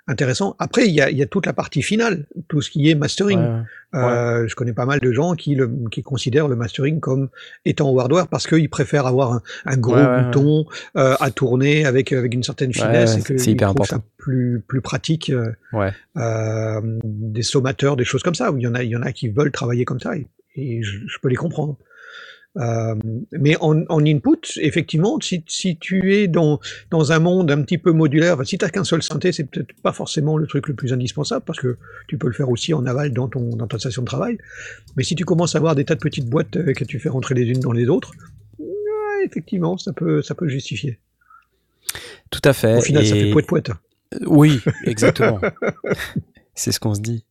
intéressant. Après, il y a, y a toute la partie finale, tout ce qui est mastering. Ouais, ouais. Euh, je connais pas mal de gens qui, le, qui considèrent le mastering comme étant au hardware parce qu'ils préfèrent avoir un, un gros Ouais, bouton euh, à tourner avec, avec une certaine finesse ouais, et que c'est hyper trouvent ça important. plus, plus pratique. euh, Ouais. euh, des sommateurs, des choses comme ça, il y en a, il y en a qui veulent travailler comme ça et, et je, je peux les comprendre. Euh, mais en, en input, effectivement, si, si tu es dans, dans un monde un petit peu modulaire, si tu n'as qu'un seul synthé, c'est peut-être pas forcément le truc le plus indispensable parce que tu peux le faire aussi en aval dans, ton, dans ta station de travail. Mais si tu commences à avoir des tas de petites boîtes euh, que tu fais rentrer les unes dans les autres, ouais, effectivement, ça peut, ça peut justifier. Tout à fait. Au final, ça fait poète poète. Oui, exactement. c'est ce qu'on se dit.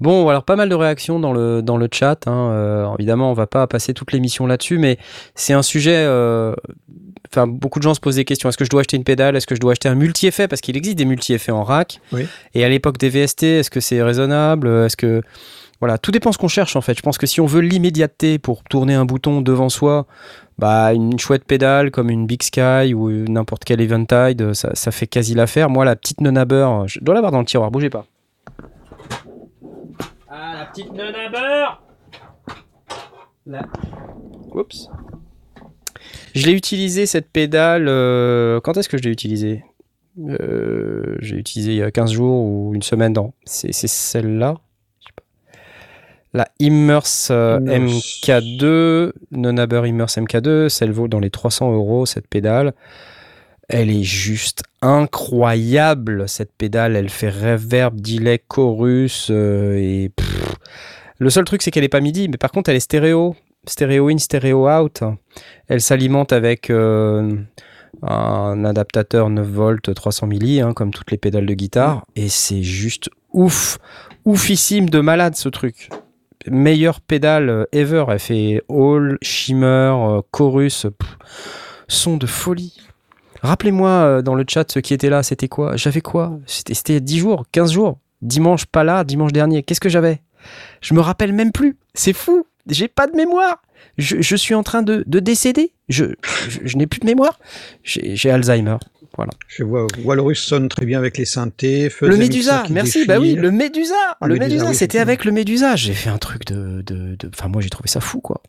Bon, alors pas mal de réactions dans le, dans le chat. hein. Euh, évidemment, on va pas passer toute l'émission là-dessus, mais c'est un sujet. euh, beaucoup de gens se posent des questions. Est-ce que je dois acheter une pédale? Est-ce que je dois acheter un multi-effet? Parce qu'il existe des multi-effets en rack. Oui. Et à l'époque des VST, est-ce que c'est raisonnable? Est-ce que voilà, tout dépend ce qu'on cherche en fait. Je pense que si on veut l'immédiateté pour tourner un bouton devant soi, bah une chouette pédale comme une Big Sky ou n'importe quel Eventide, ça, ça fait quasi l'affaire. Moi, la petite Nunaber, je dois l'avoir dans le tiroir. Bougez pas. Ah, la petite Nunaber. La... Oups. Je l'ai utilisé cette pédale. euh, Quand est-ce que je l'ai utilisée? Euh, J'ai utilisé il y a 15 jours ou une semaine. Non, c'est c'est celle-là. Je sais pas. La Immerse euh, Immerse. MK2, Nonaber Immerse MK2, celle vaut dans les 300 euros cette pédale. Elle est juste incroyable cette pédale. Elle fait reverb, delay, chorus euh, et pff. Le seul truc c'est qu'elle est pas MIDI, mais par contre elle est stéréo, stéréo in, stéréo out. Elle s'alimente avec euh, un adaptateur 9 volts 300 milli, hein, comme toutes les pédales de guitare, et c'est juste ouf, oufissime de malade ce truc. Meilleure pédale euh, ever. Elle fait Hall, Shimmer, euh, Chorus, pff, son de folie. Rappelez-moi dans le chat ceux qui étaient là, c'était quoi? J'avais quoi? C'était c'était il y a 10 jours, 15 jours? Dimanche pas là, dimanche dernier. Qu'est-ce que j'avais? Je me rappelle même plus. C'est fou. J'ai pas de mémoire. Je, je suis en train de, de décéder. Je, je, je n'ai plus de mémoire. J'ai Alzheimer. Je vois Walrus sonne très bien avec les synthés. Le Médusa, merci. Bah oui, le Médusa. Ah, le Médusa, oui, c'était avec le Médusa. J'ai fait un truc de, de, de- Enfin, moi, j'ai trouvé ça fou, quoi,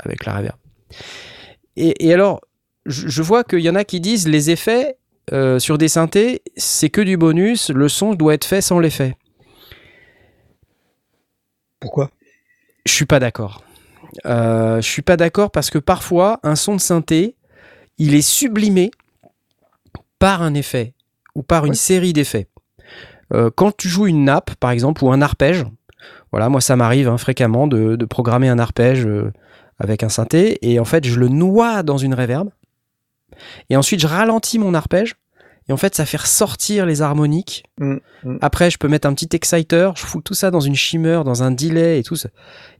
avec la reverb. Et, et alors, je, je vois qu'il y en a qui disent les effets euh, sur des synthés, c'est que du bonus. Le son doit être fait sans l'effet. Pourquoi? Je suis pas d'accord. Euh, je suis pas d'accord parce que parfois, un son de synthé, il est sublimé par un effet ou par une série d'effets. Euh, quand tu joues une nappe, par exemple, ou un arpège, voilà, moi ça m'arrive hein, fréquemment de, de programmer un arpège euh, avec un synthé et en fait je le noie dans une reverb et ensuite je ralentis mon arpège Et en fait, ça fait ressortir les harmoniques. Mm, mm. Après, je peux mettre un petit exciter, je fous tout ça dans une shimmer, dans un delay et tout ça.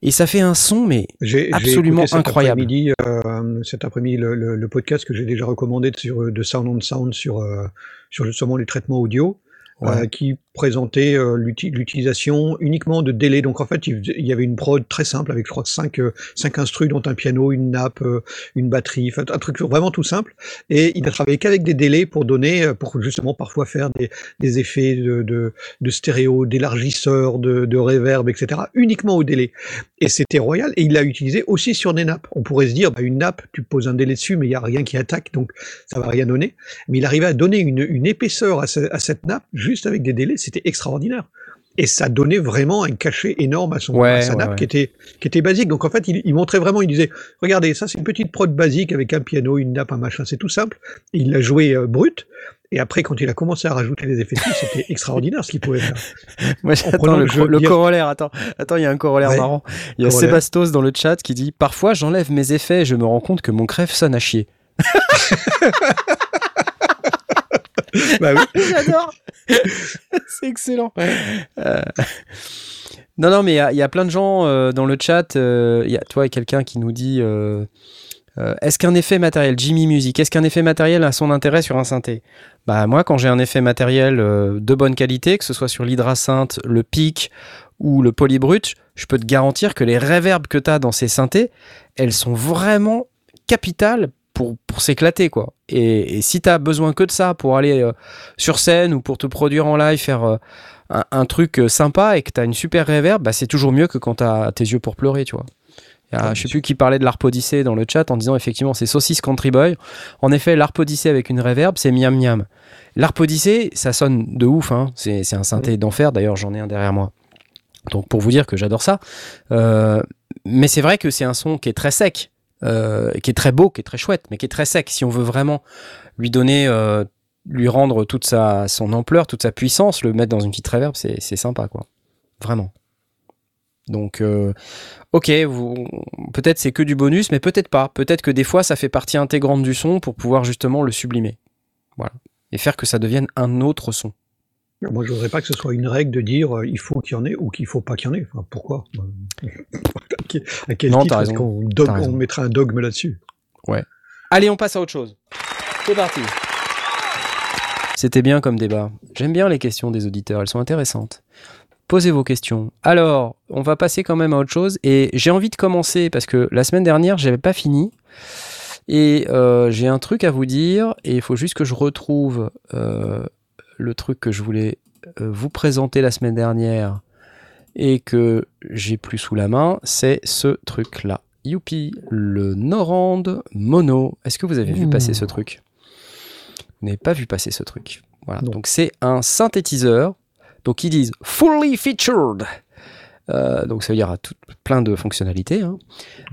Et ça fait un son, mais Absolument cet incroyable. Après-midi, euh, cet après-midi, le, le- le podcast que j'ai déjà recommandé sur, de Sound on Sound sur, euh, sur justement les traitements audio, Ouais. euh, qui présentait euh, l'uti- l'utilisation uniquement de délais. Donc en fait, il, y avait une prod très simple avec, je crois, cinq, euh, cinq instrus, dont un piano, une nappe, une batterie, un truc vraiment tout simple. Et il a travaillé qu'avec des délais pour donner, pour justement parfois faire des, des effets de, de, de stéréo, d'élargisseur, de, de reverb, etc. Uniquement au délai. Et c'était royal. Et il l'a utilisé aussi sur des nappes. On pourrait se dire, bah, une nappe, tu poses un délai dessus, mais il n'y a rien qui attaque, donc ça va rien donner. Mais il arrivait à donner une, une épaisseur à, ce- à cette nappe juste avec des délais. C'était extraordinaire. Et ça donnait vraiment un cachet énorme à, son, Ouais, à sa ouais, nappe ouais. qui était qui était basique. Donc en fait, il, il montrait vraiment, il disait, regardez, ça c'est une petite prod basique avec un piano, une nappe, un machin, c'est tout simple. Et il l'a joué euh, brut. Et après, quand il a commencé à rajouter les effets c'était extraordinaire ce qu'il pouvait faire. Moi, j'attends le, co- corollaire. Attends, attends, il y a un corollaire Ouais. marrant. Il y a Corollaire. Sébastos dans le chat qui dit Parfois, j'enlève mes effets et je me rends compte que mon crève sonne à chier. bah oui. J'adore. C'est excellent. Euh, Non, non, mais il y a- plein de gens euh, dans le chat. euh, Il y a, toi, quelqu'un qui nous dit euh, euh, Est-ce qu'un effet matériel, Jimmy Music, est-ce qu'un effet matériel a son intérêt sur un synthé? Bah, moi, quand j'ai un effet matériel euh, de bonne qualité, que ce soit sur l'hydrasynth, le pic ou le polybrut, je peux te garantir que les reverbs que tu as dans ces synthés, elles sont vraiment capitales pour, pour s'éclater, quoi. Et, et si tu as besoin que de ça pour aller euh, sur scène ou pour te produire en live, faire euh, un, un truc euh, sympa et que tu as une super reverb, bah, c'est toujours mieux que quand tu as tes yeux pour pleurer, tu vois. Ah, je sais plus qui parlait de l'Arpodyssée dans le chat en disant effectivement c'est saucisse country boy. En effet, l'Arpodyssée avec une reverb, c'est miam miam. L'Arpodyssée, ça sonne de ouf, hein. c'est c'est un synthé d'enfer, d'ailleurs j'en ai un derrière moi. Donc pour vous dire que j'adore ça. Euh, mais c'est vrai que c'est un son qui est très sec, euh, qui est très beau, qui est très chouette, mais qui est très sec. Si on veut vraiment lui donner, euh, lui rendre toute sa, son ampleur, toute sa puissance, le mettre dans une petite reverb, c'est sympa, quoi. Vraiment. Donc, euh, ok, peut-être c'est que du bonus, mais peut-être pas. Peut-être que des fois, ça fait partie intégrante du son pour pouvoir justement le sublimer. Voilà. Et faire que ça devienne un autre son. Moi, je voudrais pas que ce soit une règle de dire euh, il faut qu'il y en ait ou qu'il faut pas qu'il y en ait. Enfin, pourquoi? À quel Non, titre est-ce qu'on on mettra un dogme là-dessus? Allez, on passe à autre chose. C'est parti. C'était bien comme débat. J'aime bien les questions des auditeurs, elles sont intéressantes. Posez vos questions. Alors, on va passer quand même à autre chose. Et j'ai envie de commencer parce que la semaine dernière, j'avais pas fini. Et euh, j'ai un truc à vous dire. Et il faut juste que je retrouve euh, le truc que je voulais euh, vous présenter la semaine dernière et que j'ai plus sous la main. C'est ce truc-là. Youpi, le Norand Mono. Est-ce que vous avez vu Ouh. passer ce truc? Vous n'avez pas vu passer ce truc. Voilà. Non. Donc c'est un synthétiseur. Donc ils disent fully featured. Euh, donc ça veut dire à tout- plein de fonctionnalités. hein.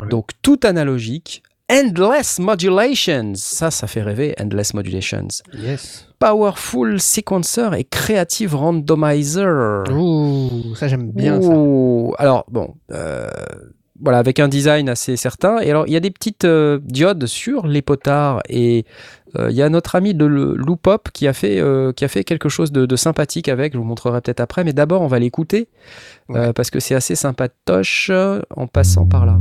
Donc tout analogique. Endless modulations. Ça, ça fait rêver. Endless modulations. Yes. Powerful sequencer et creative randomizer. Ouh, ça j'aime bien ça. Alors, bon, euh, voilà, avec un design assez certain. Et alors, il y a des petites euh, diodes sur les potards. Et euh, il y a notre ami de Loopop qui a fait, euh, qui a fait quelque chose de, de sympathique avec. Je vous montrerai peut-être après. Mais d'abord, on va l'écouter. parce que c'est assez sympatoche en passant par là.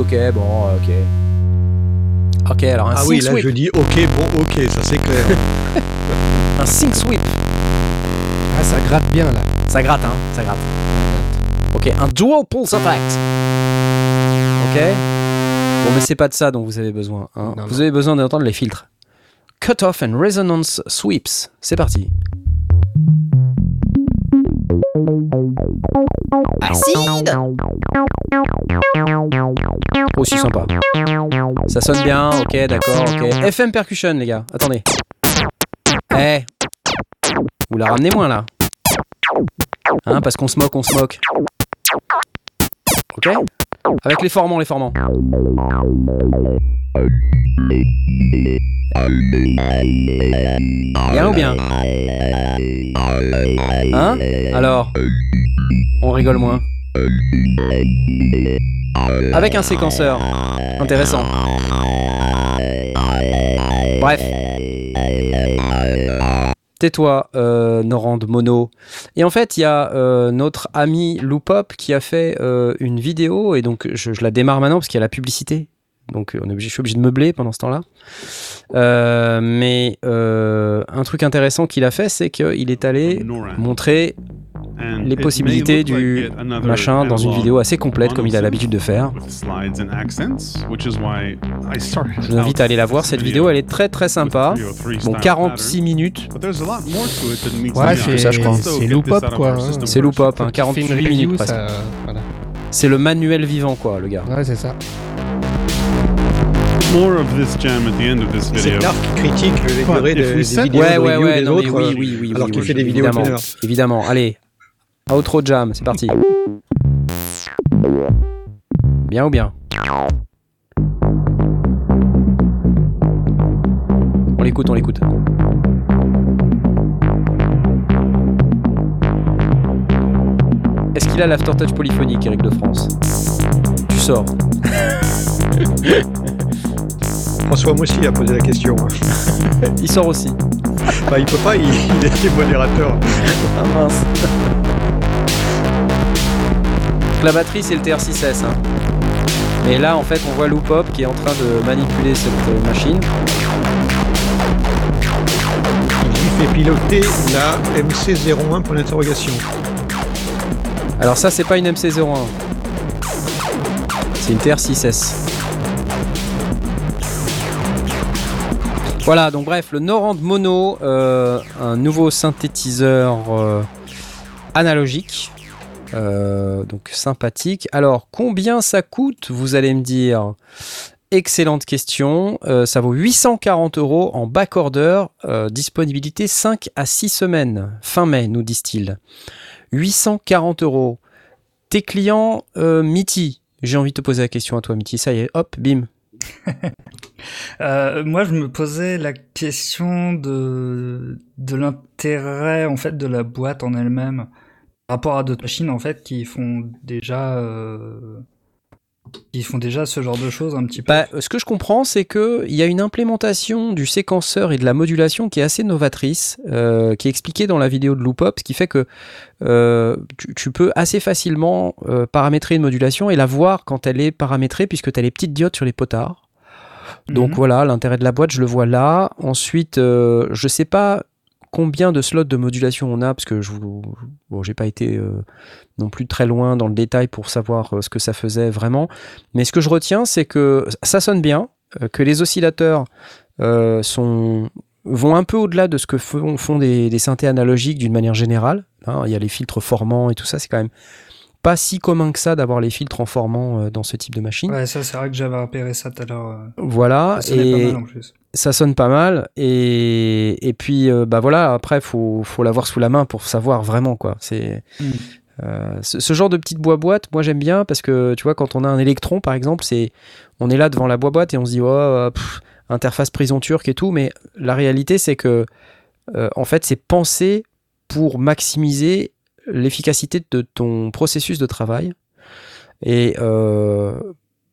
Ok, bon, ok. Ok, alors un Ah oui, là sweep. je dis ok, bon, ok, ça c'est clair. Un sync sweep. Ah, ça gratte bien là. Ça gratte, hein Ça gratte. Ok, un dual pulse effect. Ok Bon, mais c'est pas de ça dont vous avez besoin. hein. Non, vous non. avez besoin d'entendre les filtres. Cut-off and resonance sweeps. C'est parti. Acide Aussi sympa. Ça sonne bien, ok, d'accord, ok. FM percussion, les gars. Attendez. Eh Vous la ramenez moins, là. Hein, parce qu'on se moque, on se moque. Ok Avec les formants, les formants. Bien ou bien Hein Alors On rigole moins. Avec un séquenceur. Intéressant. Bref. Tais-toi, euh, Norand Mono. Et en fait, il y a euh, notre ami Loopop qui a fait euh, une vidéo, et donc je la démarre maintenant parce qu'il y a la publicité. Donc on est obligé, je suis obligé de meubler pendant ce temps-là. Euh, mais euh, un truc intéressant qu'il a fait, c'est qu'il est allé montrer les possibilités du machin dans une vidéo assez complète comme il a l'habitude de faire. Je vous invite à aller la voir, cette vidéo elle est très très sympa. Bon, 46 minutes, Ouais, c'est ça, je crois. C'est Loopop, quoi. hein. c'est loop-up, hein, Fait 48 une review, minutes presque. voilà. C'est le manuel vivant quoi, le gars. Ouais, c'est ça. More of this jam at the end of this C'est video. Clark qui critique les durées des vidéos Ouais, de ouais, ouais, des non, mais autres, oui, euh, oui, oui. alors oui, qu'il oui, fait des vidéos évidemment. Évidemment, allez. Outro jam, c'est parti. Bien ou bien? On l'écoute, on l'écoute. Est-ce qu'il a l'aftertouch polyphonique, Eric de France? Tu sors. François Mossy a posé la question. hein. Il sort aussi. Enfin, il peut pas, il, il est modérateur. Ah mince. La batterie c'est le TR6S. Hein. Et là en fait on voit Loopop qui est en train de manipuler cette euh, machine. Il fait piloter la MC01 pour l'interrogation. Alors ça c'est pas une MC01. C'est une TR6S. Voilà, donc bref, le Norand Mono, euh, un nouveau synthétiseur euh, analogique. Euh, donc sympathique. Alors, combien ça coûte Vous allez me dire? Excellente question. Ça vaut 840 euros en backorder. Disponibilité 5 à 6 semaines. Fin mai, nous disent-ils. 840 euros. Tes clients, Mitty, j'ai envie de te poser la question à toi, Mitty. Ça y est, hop, bim. Euh, moi, je me posais la question de, de l'intérêt en fait de la boîte en elle-même par rapport à d'autres machines en fait qui font déjà euh, qui font déjà ce genre de choses un petit peu. Bah, ce que je comprends, c'est qu'il y a une implémentation du séquenceur et de la modulation qui est assez novatrice, euh, qui est expliquée dans la vidéo de Loopop, ce qui fait que tu, peux assez facilement paramétrer une modulation et la voir quand elle est paramétrée, puisque tu as les petites diodes sur les potards. Donc Mhm. voilà, l'intérêt de la boîte, je le vois là. Ensuite, euh, je sais pas combien de slots de modulation on a, parce que je vous, bon, j'ai pas été euh, non plus très loin dans le détail pour savoir euh, ce que ça faisait vraiment. Mais ce que je retiens, c'est que ça sonne bien, euh, que les oscillateurs sont vont un peu au-delà de ce que font, font des, des synthés analogiques d'une manière générale. hein. il y a les filtres formants et tout ça, c'est quand même pas si commun que ça d'avoir les filtres en formant euh, dans ce type de machine. Ouais, ça c'est vrai que j'avais repéré ça tout à l'heure. euh, Voilà, ça pas et mal en plus. ça sonne pas mal. Et, et puis, euh, bah voilà, après, faut, faut l'avoir sous la main pour savoir vraiment, quoi. C'est. Mm. euh, ce, ce genre de petite boîte, moi j'aime bien parce que tu vois, quand on a un électron par exemple, c'est on est là devant la boîte et on se dit, oh, pff, interface prison turque et tout, mais la réalité c'est que euh, en fait, c'est pensé pour maximiser l'efficacité de ton processus de travail. Et euh,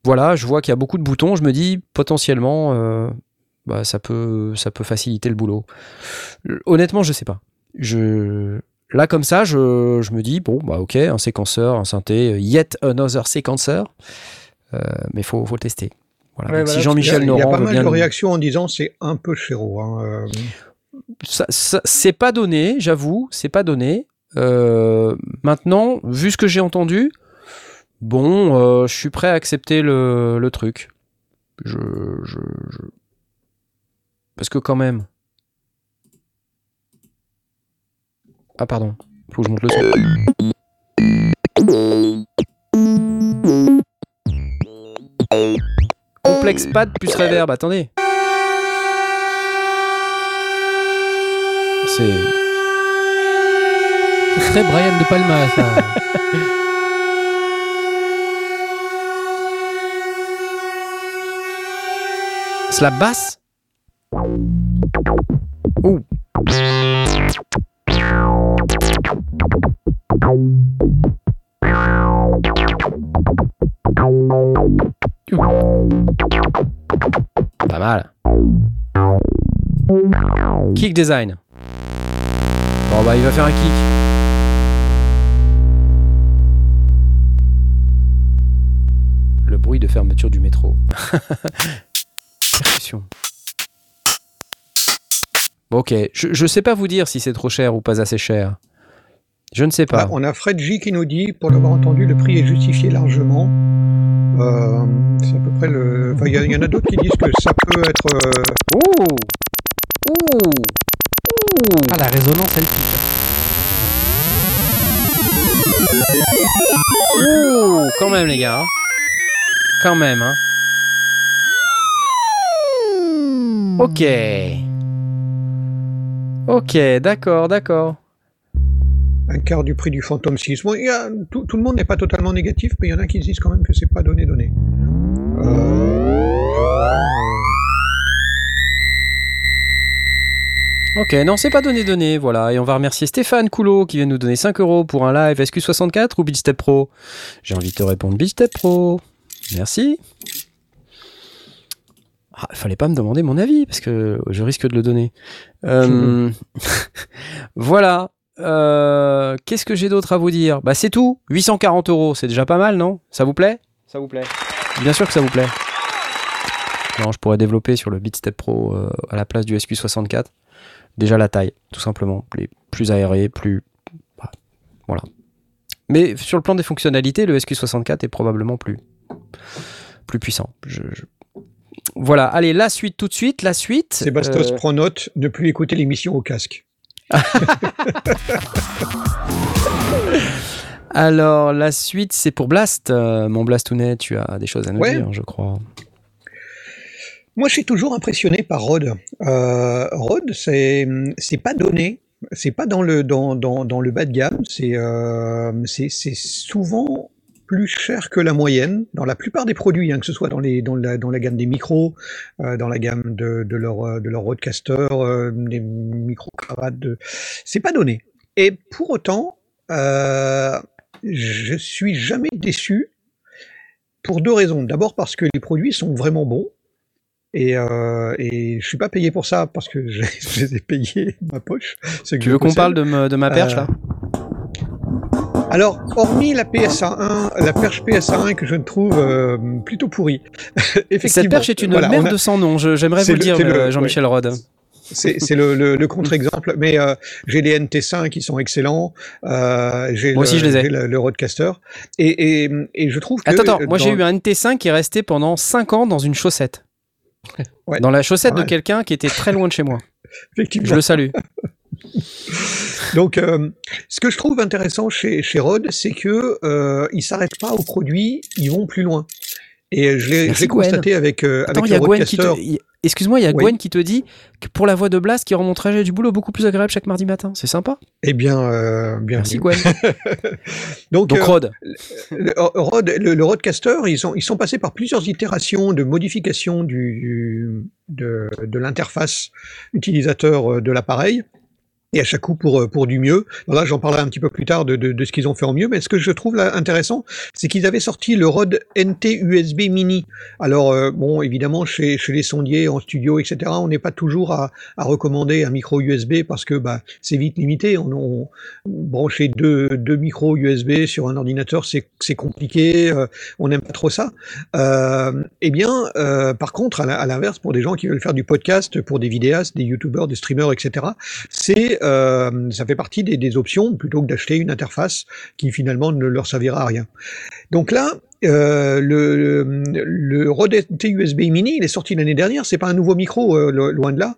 voilà, je vois qu'il y a beaucoup de boutons, je me dis potentiellement, euh, bah, ça, peut, ça peut faciliter le boulot. Honnêtement, je sais pas. Je... Là, comme ça, je, je me dis, bon, bah ok, un séquenceur, un synthé, yet another séquenceur, euh, mais faut, faut le tester. Voilà. Ouais, voilà, si Il Jean-Michel il y a pas mal de réactions en disant c'est un peu chéro. Hein. euh, ça, ça- c'est pas donné, j'avoue, c'est pas donné. Euh, maintenant, vu ce que j'ai entendu, bon, euh, je suis prêt à accepter le, truc. Je- Parce que quand même. Ah pardon, faut que je monte le son. Complexe pad plus reverb, attendez. C'est. Très Brian De Palma, ça. Slap basse? Ouh. Pas mal. Kick design. Bon bah il va faire un kick. Percussion. Bon, ok, je, je sais pas vous dire si c'est trop cher ou pas assez cher. Je ne sais pas. Ah, on a Fred J qui nous dit, pour l'avoir entendu, le prix est justifié largement. Euh, c'est à peu près le. Enfin, il y, en a d'autres qui disent que ça peut être. euh, Ouh Ouh Ouh Ah, la résonance, elle pique. Ouh Quand même les gars. hein. Quand même, hein. Ok. Ok, d'accord, d'accord. un quart du prix du Phantom 6. Bon, il y a- tout, tout le monde n'est pas totalement négatif, mais il y en a qui disent quand même que c'est pas donné donné. Euh, Ok, non, c'est pas donné donné, voilà. Et on va remercier Stéphane Coulot qui vient nous donner 5 euros pour un live SQ64 ou Beatstep Pro? J'ai envie de te répondre Beatstep Pro. Merci. Ah, fallait pas me demander mon avis parce que je risque de le donner. Euh, voilà. Euh, Qu'est-ce que j'ai d'autre à vous dire? Bah c'est tout. 840 euros, c'est déjà pas mal, non? Ça vous plaît? Ça vous plaît Bien sûr que ça vous plaît. Non, je pourrais développer sur le Beatstep Pro euh, à la place du SQ64. Déjà la taille, tout simplement. Les plus aérés, plus. bah, voilà. Mais sur le plan des fonctionnalités, le SQ64 est probablement plus, plus puissant. Je- je- Voilà, allez, la suite tout de suite. La suite. Sébastos euh, prend note, ne plus écouter l'émission au casque. Alors, la suite, c'est pour Blast. Euh, mon Blastounet, tu as des choses à nous Ouais. dire, je crois. Moi, je suis toujours impressionné par Rode. Euh, Rode, c'est c'est pas donné, c'est pas dans le dans, dans, dans le bas de gamme. C'est euh, c'est c'est souvent plus cher que la moyenne dans la plupart des produits, hein, que ce soit dans les dans la dans la gamme des micros, euh, dans la gamme de de leur euh, de leur Rodecaster, euh, des micro cravates. De... C'est pas donné. Et pour autant, euh, je suis jamais déçu pour deux raisons. D'abord parce que les produits sont vraiment bons. Et, euh, et je suis pas payé pour ça parce que je, je les ai payés de ma poche. Tu veux qu'on parle de, me- de ma perche, là? Alors, hormis la PSA1, la perche PSA1 que je trouve euh, plutôt pourrie. Effectivement. Cette perche est une Voilà, merde a- sans nom. J'aimerais vous le dire, euh, Jean-Michel Rode. C'est c'est le, le- le contre-exemple, mais euh, j'ai les NT5 qui sont excellents. Euh, j'ai Moi le- aussi, je les ai. le, le Rodecaster. Et, et, et je trouve que. Attends, attends, moi dans- j'ai eu un NT5 qui est resté pendant 5 ans dans une chaussette. Ouais, dans la chaussette de quelqu'un qui était très loin de chez moi. Effectivement. Je le salue. Donc, euh, ce que je trouve intéressant chez, chez Rode, c'est que euh, ils s'arrêtent pas aux produits, ils vont plus loin. Et je l'ai constaté avec, euh, Attends, avec il y a le Gwen qui Rodecaster. te... il- Excuse-moi, il y a Oui. Gwen qui te dit que pour la voix de Blast qui rend mon trajet du boulot beaucoup plus agréable chaque mardi matin. C'est sympa. Eh bien, euh, bien Merci Gwen. Donc, Donc euh, Rod. le, Rode, le, le Rodecaster, ils, sont, ils sont passés par plusieurs itérations de modification du, du- de, de l'interface utilisateur de l'appareil. Et à chaque coup pour, euh, pour du mieux. Alors là, j'en parlerai un petit peu plus tard de, de, de ce qu'ils ont fait en mieux. Mais ce que je trouve là intéressant, c'est qu'ils avaient sorti le Rode NT USB Mini. Alors, euh, bon, évidemment, chez, chez les sondiers, en studio, etc., on n'est pas toujours à, à recommander un micro USB parce que bah, c'est vite limité. On, on- brancher deux, deux micros USB sur un ordinateur, c'est c'est compliqué. euh, on n'aime pas trop ça. Euh, eh bien, euh, par contre, à l'inverse, pour des gens qui veulent faire du podcast, pour des vidéastes, des youtubeurs, des streamers, etc., c'est euh, ça fait partie des, options plutôt que d'acheter une interface qui finalement ne leur servira à rien. Donc là, euh, le, le Rode NT USB Mini, il est sorti l'année dernière. C'est pas un nouveau micro, euh, lo- loin de là.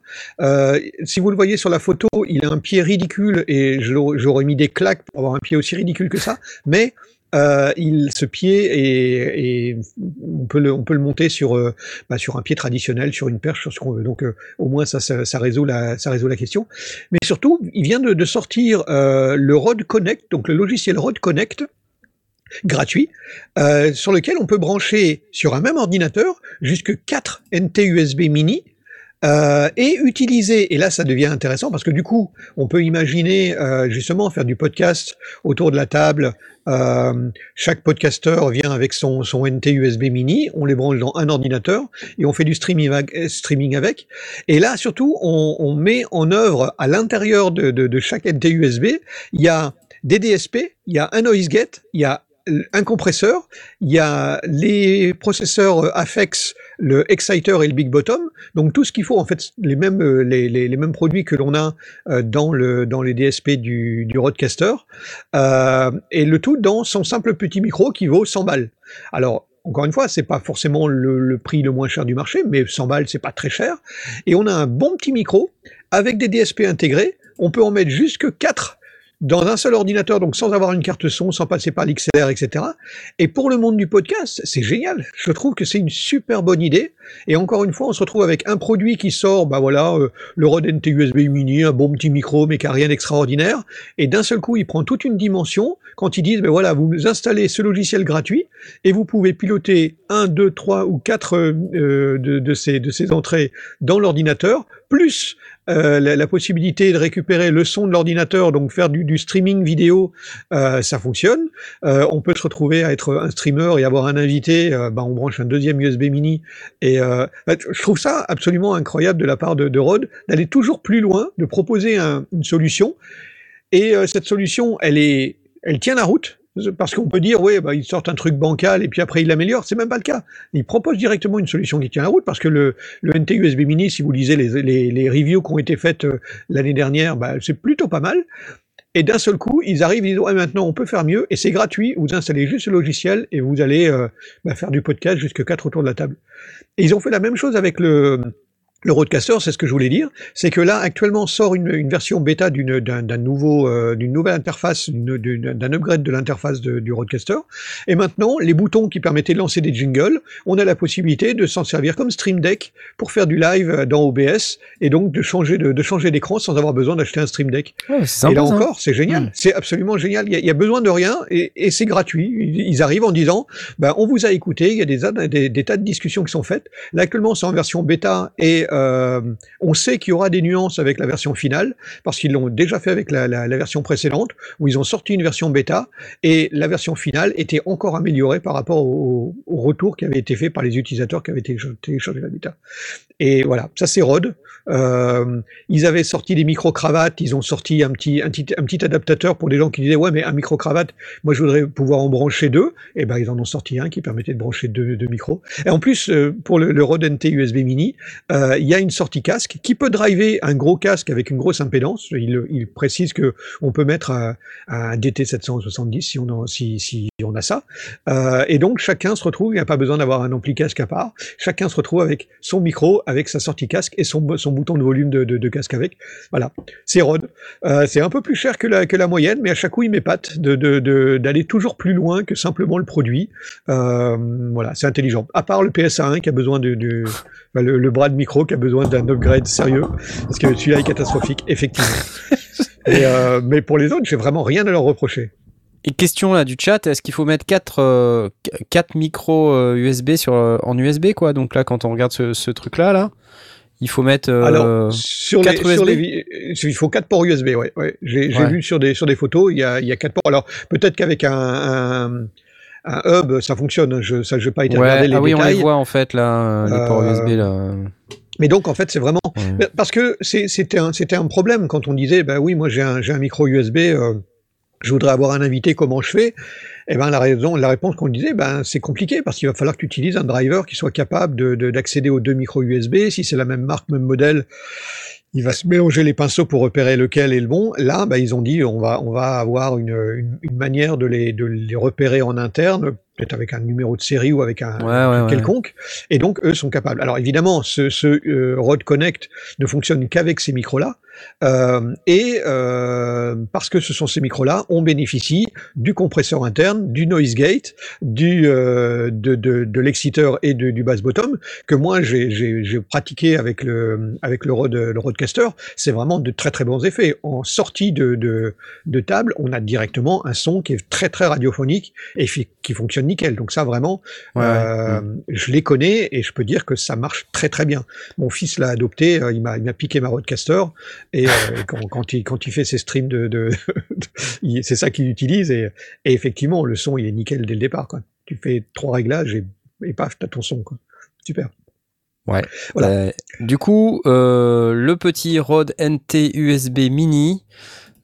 Si vous le voyez sur la photo, il a un pied ridicule et j'aurais mis des claques pour avoir un pied aussi ridicule que ça. Mais euh, il, ce pied est- on peut le, monter sur, euh, bah, sur un pied traditionnel, sur une perche, sur ce qu'on veut. Donc euh, au moins ça, résout la, question. Mais surtout, il vient de, de sortir le Rode Connect, donc le logiciel Rode Connect gratuit, sur lequel on peut brancher sur un même ordinateur jusque 4 NT USB mini euh, et utiliser, et là ça devient intéressant parce que du coup, on peut imaginer euh, justement faire du podcast autour de la table. Euh, chaque podcasteur vient avec son, son NT USB mini, on les branche dans un ordinateur et on fait du streaming, avec-. Et là, surtout, on, met en œuvre à l'intérieur de, de, chaque NT USB, il y a des DSP, il y a un noise gate, il y a un compresseur, il y a les processeurs Afex, le Exciter et le Big Bottom, donc tout ce qu'il faut en fait les mêmes euh, les, les, les mêmes produits que l'on a euh, dans le dans les DSP du, du Rodecaster, euh, et le tout dans son simple petit micro qui vaut 100 balles. Alors encore une fois, c'est pas forcément le, le prix le moins cher du marché, mais 100 balles c'est pas très cher, et on a un bon petit micro avec des DSP intégrés. On peut en mettre jusque 4 dans un seul ordinateur, donc sans avoir une carte son, sans passer par l'XLR, etc. Et pour le monde du podcast, c'est génial. Je trouve que c'est une super bonne idée. Et encore une fois, on se retrouve avec un produit qui sort, bah voilà, euh, le Rode NT USB Mini, un bon petit micro, mais qui a rien d'extraordinaire. Et d'un seul coup, il prend toute une dimension quand ils disent, ben voilà, vous installez ce logiciel gratuit et vous pouvez piloter un, deux, trois ou quatre euh, de, de, ces, entrées dans l'ordinateur, plus euh, la, possibilité de récupérer le son de l'ordinateur, donc faire du, streaming vidéo, euh, ça fonctionne. Euh, on peut se retrouver à être un streamer et avoir un invité, bah, on branche un deuxième USB mini. Et euh, je trouve ça absolument incroyable de la part de, de Rode d'aller toujours plus loin, de proposer un, une solution. Et euh, cette solution, elle est, elle tient la route. Parce qu'on peut dire, oui, bah, ils sortent un truc bancal et puis après ils l'améliorent. C'est même pas le cas. Ils proposent directement une solution qui tient la route parce que le, le NT USB Mini, si vous lisez les, les, les reviews qui ont été faites euh, l'année dernière, bah, c'est plutôt pas mal. Et d'un seul coup, ils arrivent, ils disent ouais, maintenant on peut faire mieux et c'est gratuit. Vous installez juste le logiciel et vous allez euh, bah, faire du podcast jusque quatre autour de la table. Et ils ont fait la même chose avec le le Rodecaster, c'est ce que je voulais dire, c'est que là actuellement sort une, une version bêta d'une d'un nouveau euh, d'une nouvelle interface, d'un upgrade de l'interface du Rodecaster, et maintenant les boutons qui permettaient de lancer des jingles, on a la possibilité de s'en servir comme Stream Deck pour faire du live dans OBS et donc de changer de, de changer d'écran sans avoir besoin d'acheter un Stream Deck. Ouais, sympa, et là encore, c'est génial, Mm. c'est absolument génial. Il y, y a besoin de rien et, et c'est gratuit. Ils, ils arrivent en disant, ben, on vous a écouté, il y a des, des, des tas de discussions qui sont faites. Là actuellement c'est en version bêta et euh, on sait qu'il y aura des nuances avec la version finale, parce qu'ils l'ont déjà fait avec la, version précédente, où ils ont sorti une version bêta, et la version finale était encore améliorée par rapport au, au retour qui avait été fait par les utilisateurs qui avaient téléchargé la bêta. Et voilà, ça c'est Rode. Euh, ils avaient sorti des micro-cravates, ils ont sorti un petit, un, petit, adaptateur pour des gens qui disaient ouais mais un micro-cravate, moi je voudrais pouvoir en brancher deux, et ben ils en ont sorti un qui permettait de brancher deux, micros. Et en plus, euh, pour le, le Rode NT USB Mini, euh, il y a une sortie casque qui peut driver un gros casque avec une grosse impédance. Il, il précise que on peut mettre un, un DT 770 si on a, si, on a ça. Et donc chacun se retrouve, il n'y a pas besoin d'avoir un ampli casque à part. Chacun se retrouve avec son micro, avec sa sortie casque et son bouton de volume de, de, de casque avec. Voilà, c'est Rode. Euh, c'est un peu plus cher que la, que la moyenne, mais à chaque coup il m'épate d'aller de, de, d'aller toujours plus loin que simplement le produit. Euh, voilà, c'est intelligent. À part le PSA1 qui a besoin de, le, le, bras de micro qui a besoin d'un upgrade sérieux, parce que celui-là est catastrophique, effectivement. Et, euh, mais pour les autres, j'ai vraiment rien à leur reprocher. Et question là du chat, est-ce qu'il faut mettre 4 euh, micros euh, USB sur euh, en USB quoi? Donc là quand on regarde ce, ce truc là là, il faut mettre euh, Alors sur les, sur les, il faut 4 ports USB ouais, ouais. j'ai ouais. vu sur des sur des photos, il y a il y a 4 ports. Alors peut-être qu'avec un, un un hub, ça fonctionne. Je, ça, je vais pas été ouais, regarder les ah oui, détails. on les voit en fait là, les ports USB là. Mais donc en fait c'est vraiment ouais. parce que c'était un problème quand on disait bah oui moi j'ai un j'ai un micro USB euh, je voudrais avoir un invité, comment je fais? Eh ben la raison, la réponse qu'on disait, ben c'est compliqué parce qu'il va falloir que tu utilises un driver qui soit capable de d'accéder aux deux micros USB. Si c'est la même marque, même modèle, il va se mélanger les pinceaux pour repérer lequel est le bon. Là, ben, ils ont dit on va on va avoir une, une, une manière de les de les repérer en interne peut-être avec un numéro de série ou avec un, ouais, un ouais, quelconque, ouais. et donc eux sont capables. Alors évidemment, ce, ce euh, Rode Connect ne fonctionne qu'avec ces micros-là, Euh, et euh, parce que ce sont ces micros-là, on bénéficie du compresseur interne, du noise gate, du, euh, de, de, de l'exciteur et de- du bass bottom que moi j'ai- pratiqué avec le avec le, Rode, le Rodecaster. C'est vraiment de très très bons effets. En sortie de, de, de table, on a directement un son qui est très très radiophonique et qui fonctionne nickel. Donc ça vraiment, Ouais, je les connais et je peux dire que ça marche très très bien. Mon fils l'a adopté, il m'a il m'a piqué ma Rodecaster et euh, quand, quand il quand il fait ses streams de, de, il- c'est ça qu'il utilise et, et effectivement le son il est nickel dès le départ quoi. Tu fais trois réglages et, et paf t'as ton son quoi. Super. Voilà. Euh, du coup, euh, le petit Rode NT USB Mini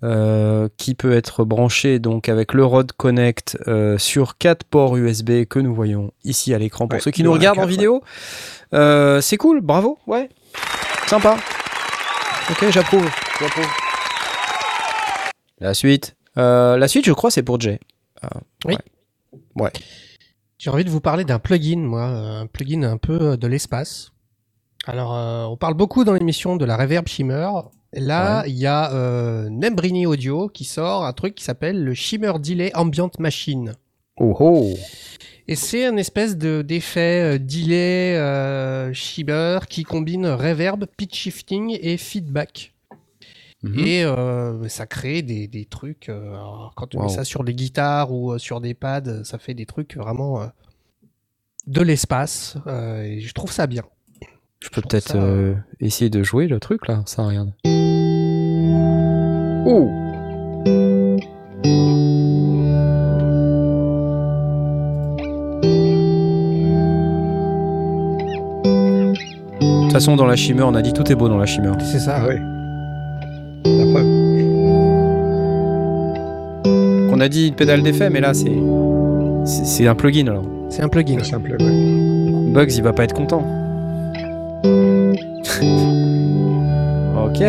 euh, qui peut être branché donc avec le Rode Connect euh, sur quatre ports USB que nous voyons ici à l'écran pour Ouais, ceux qui nous regardent en vidéo. Euh, c'est cool, bravo, ouais, sympa. Ok, j'approuve, j'approuve. La suite, Euh, la suite, je crois, c'est pour Jay. J'ai envie de vous parler d'un plugin, moi, euh, un plugin un peu euh, de l'espace. Alors, euh, on parle beaucoup dans l'émission de la Reverb Shimmer. Et là, il y a euh, Nembrini Audio qui sort un truc qui s'appelle le Shimmer Delay Ambient Machine. Oh oh. Et c'est un espèce de d'effet euh, delay euh, shimmer qui combine reverb, pitch shifting et feedback. Mhm. Et euh, ça crée des, des trucs. euh, alors, quand on Wow. met ça sur des guitares ou euh, sur des pads, ça fait des trucs vraiment euh, de l'espace. euh, et je trouve ça bien. Je peux peut-être ça, euh, essayer de jouer le truc là, ça regarde. Oh façon, dans la Shimmer, on a dit tout est beau dans la Shimmer. C'est ça. Ah ouais. La preuve. On a dit une pédale d'effet, mais là, c'est c'est un plugin alors. C'est un plugin. C'est simple. Ouais. Bugs, il va pas être content. ok.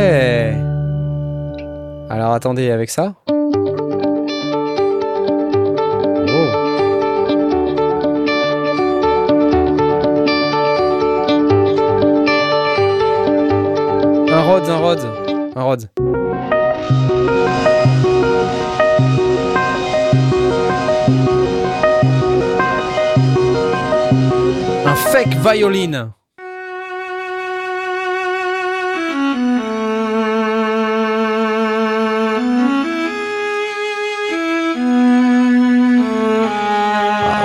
Alors attendez, avec ça. Violin.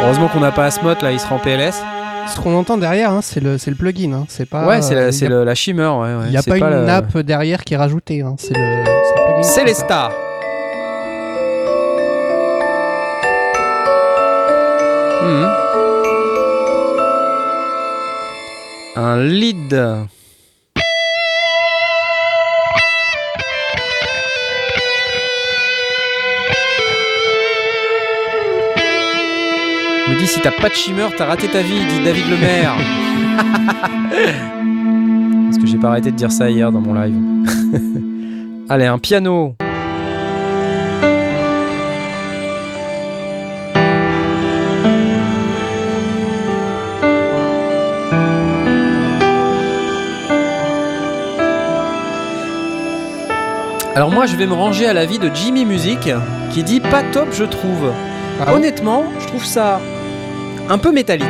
Heureusement qu'on n'a pas Asmot là, il sera en PLS. Ce qu'on entend derrière, hein, c'est le, le plugin. Hein. C'est pas. ouais, c'est la, euh, la Shimmer. Ouais, ouais. Il n'y a pas, une nappe derrière qui est rajoutée. Hein. C'est le, c'est le plugin. C'est les stars. Mhm. Un lead. Me dit si t'as pas de shimmer, t'as raté ta vie, dit David Lemaire. Parce que j'ai pas arrêté de dire ça hier dans mon live. Allez, un piano. Alors moi je vais me ranger à l'avis de Jimmy Music qui dit pas top je trouve. Ah Honnêtement, je trouve ça un peu métallique.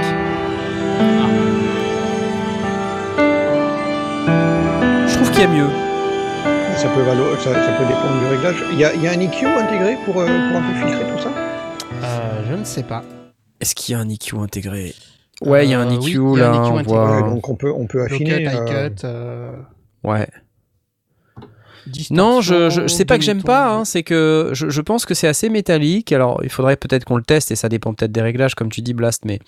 Je trouve qu'il y a mieux. Ça peut, valo- ça, ça peut dépendre du réglage. Il y a, il y a un EQ intégré pour, euh, pour un peu filtrer tout ça? Euh, je ne sais pas. Est-ce qu'il y a un EQ intégré? Ouais, il y a un Euh, EQ oui, a là, un EQ on intégré. voit. Ouais, Donc on peut, on peut affiner. high euh, cut. euh, Ouais. Non, je, je c'est pas que j'aime pas, hein, c'est que je, je pense que c'est assez métallique. Alors, il faudrait peut-être qu'on le teste et ça dépend peut-être des réglages, comme tu dis, Blast, mais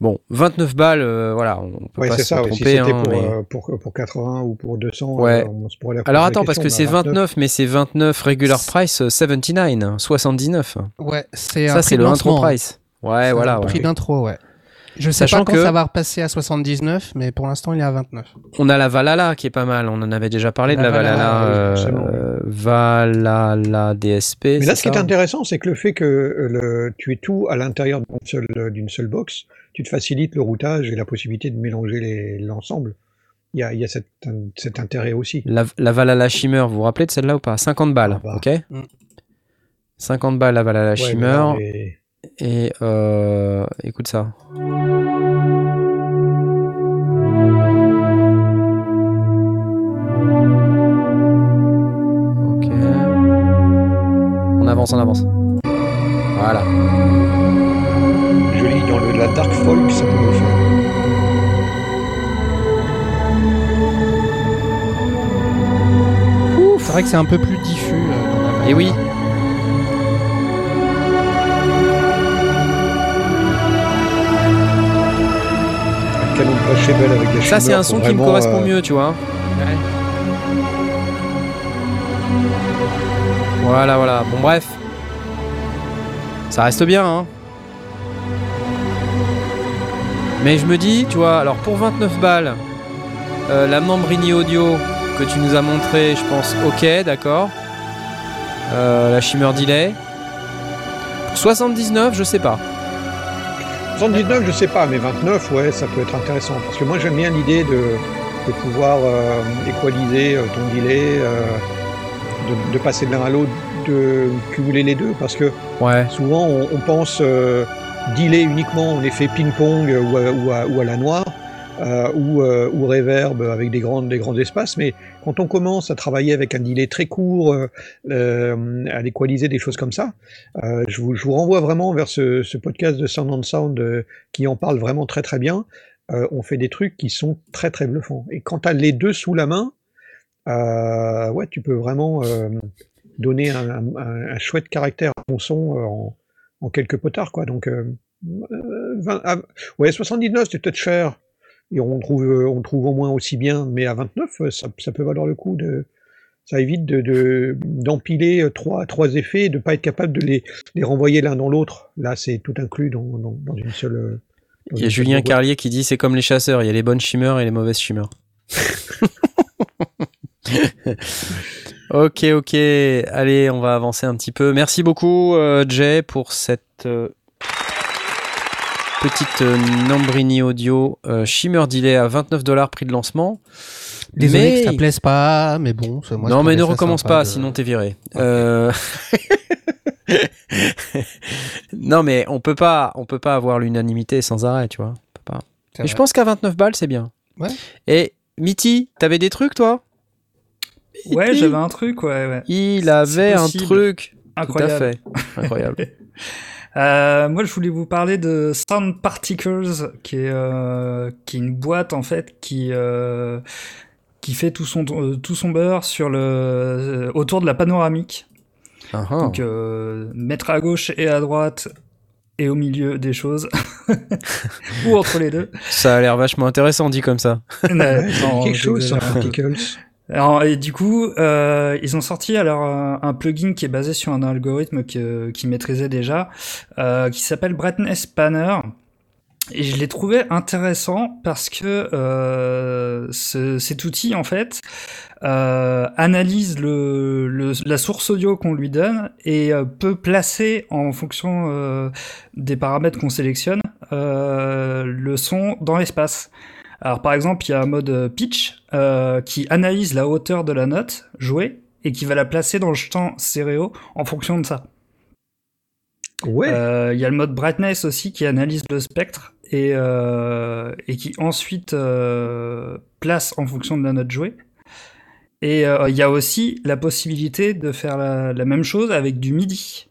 bon, 29 balles, euh, voilà, on peut Ouais, pas se ça. ouais, tromper. si c'était hein, pour, mais- euh, pour, pour 80 ou pour 200, Ouais. euh, on se pourrait la Alors attends, la parce que c'est mais à 29, mais c'est 29 regular price, euh, 79, 79. Ouais, c'est un Ça, prix c'est le intro hein. price. Ouais, C'est voilà. un ouais. prix d'intro, ouais. Je sais Sachant pas quand que- ça va repasser à 79, mais pour l'instant, il est à 29. On a la Valhalla qui est pas mal. On en avait déjà parlé de La la Valhalla. Euh, euh, Valhalla DSP. Mais là, ce qui est intéressant, c'est que le fait que euh, le, tu aies tout à l'intérieur d'une seule, d'une seule box, tu te facilites le routage et la possibilité de mélanger l'ensemble. il y a, il y a cet, cet intérêt aussi. La, la Valhalla Shimmer, vous vous rappelez de celle-là ou pas? 50 balles, Ah bah. ok? Mm. 50 balles la Valhalla Ouais, Shimmer. mais Et euh, écoute ça. Ok. On avance, on avance. Voilà. joli, dans le, la dark folk, ça peut le faire. C'est vrai que c'est un peu plus diffus. euh, dans la Et oui. Avec Ça, c'est un son qui me correspond euh, mieux, tu vois. Voilà, voilà. Bon, bref. Ça reste bien, hein. Mais je me dis, tu vois, alors pour 29 balles, euh, la Membrini Audio que tu nous as montré, je pense, ok, d'accord. Euh, la Shimmer Delay. Pour 79, je sais pas. 79, je sais pas, mais 29, ouais, ça peut être intéressant. Parce que moi, j'aime bien l'idée de, de pouvoir euh, équaliser euh, ton delay, euh, de, de passer de l'un à l'autre, de cumuler les deux. Parce que Ouais. souvent, on, on pense euh, delay uniquement en effet ping-pong ou, à- ou à, ou à la noire, euh, ou, euh, ou reverb avec des, grands espaces. Mais quand on commence à travailler avec un delay très court, euh, euh, à équaliser des choses comme ça, euh, je, vous, renvoie vraiment vers ce, podcast de Sound on Sound qui en parle vraiment très très bien. On fait des trucs qui sont très très bluffants. Et quand tu as les deux sous la main, ouais, tu peux vraiment donner un, chouette caractère à ton son en, quelques potards. Quoi. Donc, 20 ah, ouais, 79, c'est peut-être cher. Et on trouve, euh, on trouve au moins aussi bien, mais à 29, euh, ça, ça peut valoir le coup de. Ça évite de, de- d'empiler euh, trois, trois effets et de ne pas être capable de les, les renvoyer l'un dans l'autre. Là, c'est tout inclus dans, dans, dans une seule. dans Il y a seule Julien. Carlier qui dit c'est comme les chasseurs, il y a les bonnes Shimmer et les mauvaises Shimmer. ok, ok. Allez, on va avancer un petit peu. Merci beaucoup, euh, Jay, pour cette euh, petite euh, Nambrini audio euh, Shimmer Delay à 29 dollars prix de lancement. Désolé Mais- que ça plaise pas, mais bon, moi, non, mais ne recommence pas, de- sinon t'es viré. Euh, non, mais on peut pas, on peut pas avoir l'unanimité sans arrêt, tu vois. On peut pas. C'est Mais je pense qu'à 29 balles, c'est bien. Ouais. Et Mitty, t'avais des trucs, toi? Ouais, j'avais un truc, ouais, ouais. Il avait un truc. Incroyable. Tout à fait. Incroyable. Euh, moi, je voulais vous parler de Sound Particles, qui est, euh, qui est une boîte en fait qui euh, qui fait tout son euh, tout son beurre sur le euh, autour de la panoramique. Ah, ah. Donc euh, mettre à gauche et à droite et au milieu des choses ou entre les deux. Ça a l'air vachement intéressant dit comme ça. Non, quelque chose, j'exagère. Particles. Alors, et du coup, euh, ils ont sorti alors un, un plugin qui est basé sur un algorithme que, qu'ils maîtrisaient déjà, euh, qui s'appelle Brightness Spanner. Et je l'ai trouvé intéressant parce que euh, ce- cet outil, en fait, euh, analyse le, le- la source audio qu'on lui donne et euh, peut placer, en fonction euh, des paramètres qu'on sélectionne, euh, le son dans l'espace. Alors par exemple, il y a un mode euh, pitch euh, qui analyse la hauteur de la note jouée et qui va la placer dans le champ stéréo en fonction de ça. Ouais, Euh, Il y a le mode brightness aussi qui analyse le spectre et, euh, et qui ensuite place en fonction de la note jouée. Et il y a aussi la possibilité de faire la, la même chose avec du MIDI.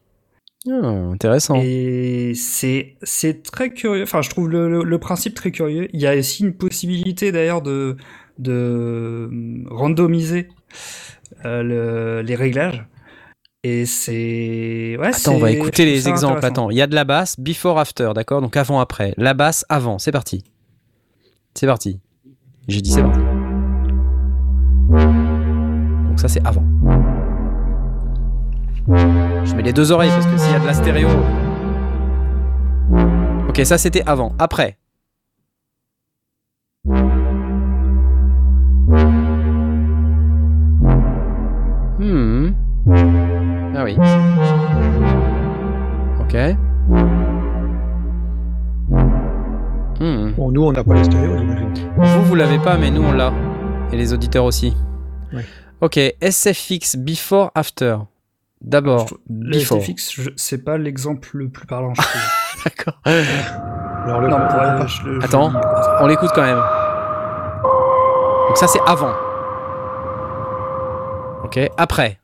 Ah, intéressant. Et c'est c'est très curieux. Enfin, je trouve le, le, le principe très curieux. Il y a aussi une possibilité d'ailleurs de de euh, randomiser euh, le- les réglages. Et c'est ouais. Attends, on va écouter les exemples. Attends, il y a de la basse, before, after, d'accord? Donc avant, après. La basse, avant. C'est parti. C'est parti. J'ai dit c'est parti. Donc ça, c'est avant. Je mets les deux oreilles parce que s'il y a de la stéréo. Ok, ça c'était avant. Après. Hmm. Ah oui. Ok. Hmm. bon, nous, on n'a pas les stéréos, j'imagine. Vous, vous l'avez pas, mais nous, on l'a. Et les auditeurs aussi. Ouais. Ok, SFX Before After. D'abord, Le c'est pas l'exemple le plus parlant, je trouve. D'accord. Alors le non, comprends ouais, pas. je le- je Attends. On l'écoute quand même. Donc ça c'est avant. Ok, après.